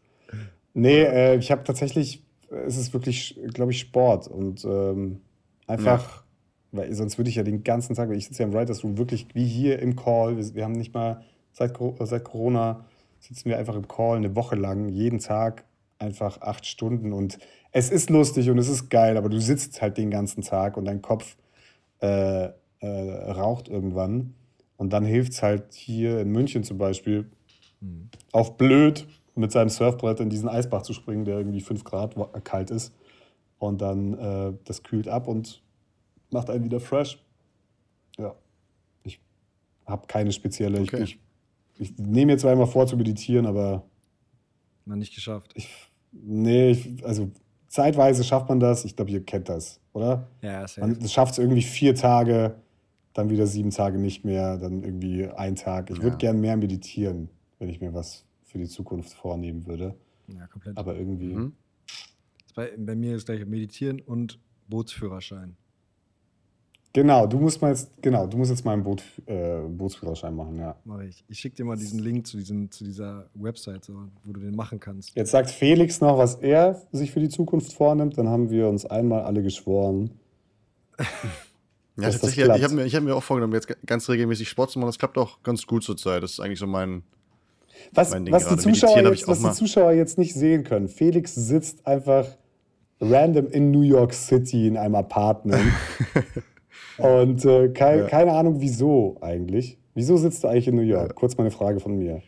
Nee, äh, ich habe tatsächlich, es ist wirklich, glaube ich, Sport und ähm, einfach, weil sonst würde ich ja den ganzen Tag, weil ich sitze ja im Writers Room, wirklich wie hier im Call. Wir, wir haben nicht mal, seit, seit Corona sitzen wir einfach im Call eine Woche lang, jeden Tag einfach acht Stunden und es ist lustig und es ist geil, aber du sitzt halt den ganzen Tag und dein Kopf äh, äh, raucht irgendwann. Und dann hilft es halt hier in München zum Beispiel auf blöd mit seinem Surfbrett in diesen Eisbach zu springen, der irgendwie 5 Grad kalt ist. Und dann äh, das kühlt ab und macht einen wieder fresh. Ja. Ich habe keine spezielle. Okay. Ich, ich, ich nehme mir zwar immer vor zu meditieren, aber noch nicht geschafft? nee, ich, also zeitweise schafft man das. Ich glaube, ihr kennt das, oder? Ja, safe. Man schafft es irgendwie vier Tage, dann wieder sieben Tage nicht mehr, dann irgendwie ein Tag. Ich würde Ja. gern mehr meditieren, wenn ich mir was für die Zukunft vornehmen würde. Ja, komplett. Aber irgendwie. Mhm. Bei, bei mir ist gleich Meditieren und Bootsführerschein. Genau, du musst mal jetzt, genau, du musst jetzt mal einen Boot, äh, Bootsführerschein machen, ja. Mache ich. Ich schicke dir mal diesen Link zu, diesem, zu dieser Website, so, wo du den machen kannst. Jetzt sagt Felix noch, was er sich für die Zukunft vornimmt. Dann haben wir uns einmal alle geschworen. Ja, tatsächlich. klappt. Ich habe mir, ich hab mir auch vorgenommen, jetzt ganz regelmäßig Sport zu machen. Das klappt auch ganz gut zurzeit. Das ist eigentlich so mein. Was, was, die. Zuschauer, jetzt, was die. Zuschauer jetzt nicht sehen können. Felix sitzt einfach random in New York City in einem Apartment. Und äh, kei Ja. keine Ahnung, wieso eigentlich. Wieso sitzt du eigentlich in New York? Kurz mal eine Frage von mir.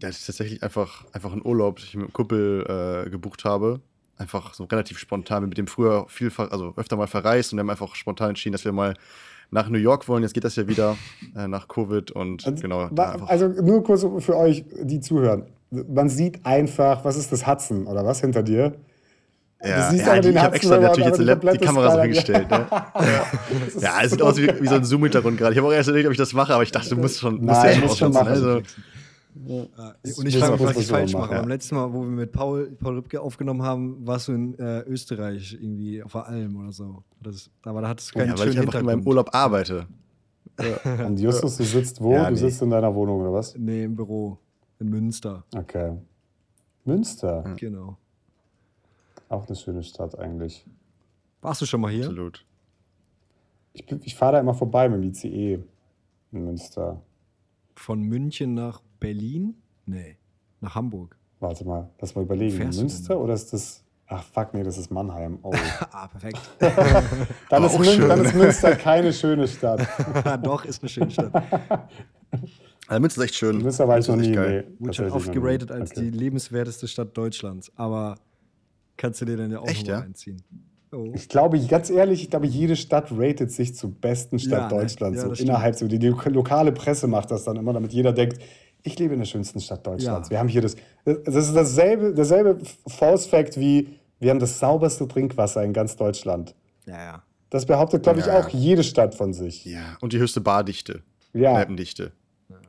Ja, das ist tatsächlich einfach, einfach ein Urlaub, den ich mit einem Kumpel äh, gebucht habe. Einfach so relativ spontan. Wir mit dem früher vielfach, also öfter mal verreist und wir haben einfach spontan entschieden, dass wir mal nach New York wollen. Jetzt geht das ja wieder äh, nach Covid und Also, genau. also nur kurz für euch, die zuhören. Man sieht einfach, was ist das Hudson oder was hinter dir? ja, siehst ja, die, ich habe extra natürlich jetzt die, die Lap- die Kamera so hingestellt. Ne? Ja, es sieht aus wie, wie so ein Zoom-Hintergrund gerade. Ich habe auch erst überlegt, ob ich das mache, aber ich dachte, du musst schon, musst Nein, ja musst schon machen. Also, Und ich frage mich, was ich falsch mache. machen. Beim letzten Mal, wo wir mit Paul, Paul Rübke aufgenommen haben, warst du in äh, Österreich irgendwie auf der Alm oder so. Das, aber da hattest du keinen ja, weil ich einfach in meinem. Urlaub arbeite. Und Justus, du sitzt wo? Ja, du nee. sitzt in deiner Wohnung oder was? Nee, im Büro. In Münster. Okay. Münster, Genau. auch eine schöne Stadt eigentlich. Warst du schon mal hier? Absolut. Ich, ich fahre da immer vorbei mit dem ICE in Münster. Von München nach Berlin? Nee. Nach Hamburg. Warte mal, lass mal überlegen. fährst Münster oder ist das. Ach fuck, nee, das ist Mannheim. Oh. ah, perfekt. Dann, ist Mün dann ist Münster keine schöne Stadt. Doch, ist eine schöne Stadt. Also Münster ist echt schön. Münster war ich noch nie. geil. Nee, Wurde schon oft geratet als Okay. die lebenswerteste Stadt Deutschlands. Aber kannst du dir dann ja auch Echt, ja? einziehen. Oh. Ich glaube, ganz ehrlich, ich glaube, jede Stadt ratet sich zur besten Stadt Ja, ne? Deutschlands. Ja, so stimmt. innerhalb so. Die, die lokale Presse macht das dann immer, damit jeder denkt, ich lebe in der schönsten Stadt Deutschlands. Ja. Wir haben hier das. Das ist dasselbe, derselbe False Fact wie wir haben das sauberste Trinkwasser in ganz Deutschland. Ja, ja. Das behauptet, glaube ich, Ja. auch jede Stadt von sich. Ja. Und die höchste Bardichte. Ja. Kneipendichte.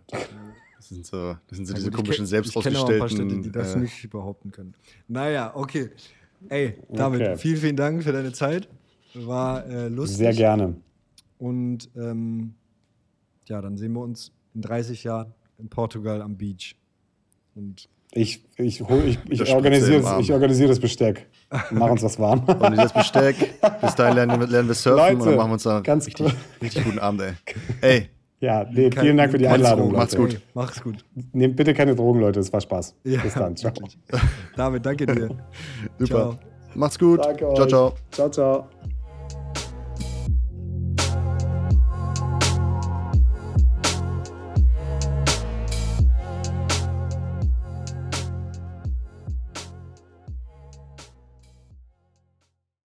Das sind so, das sind so Ja, diese komischen, selbst Ich kenne auch ein paar ausgestellten. Städte, die das äh, nicht behaupten können. Naja, okay. Ey, David, Okay. vielen, vielen Dank für deine Zeit. War äh, lustig. Sehr gerne. Und ähm, ja, dann sehen wir uns in 30 Jahren in Portugal am Beach. Und Ich, ich, hol, ich, ich, organisiere das, ich organisiere das Besteck. Mach uns was warm. Und dieses Besteck. Bis dahin lernen, wir- lernen wir surfen und Leute, dann machen wir uns da ganz richtig, richtig guten Abend, ey. Ey, Ja, nee, kein- vielen Dank für die Einladung. Drogen. Macht's gut. Ey, mach's gut. Nehmt bitte keine Drogen, Leute. Es war Spaß. Ja, Bis dann. Ciao. wirklich. David, danke dir. super. Ciao. Macht's gut. Danke ciao, euch. ciao. Ciao, ciao.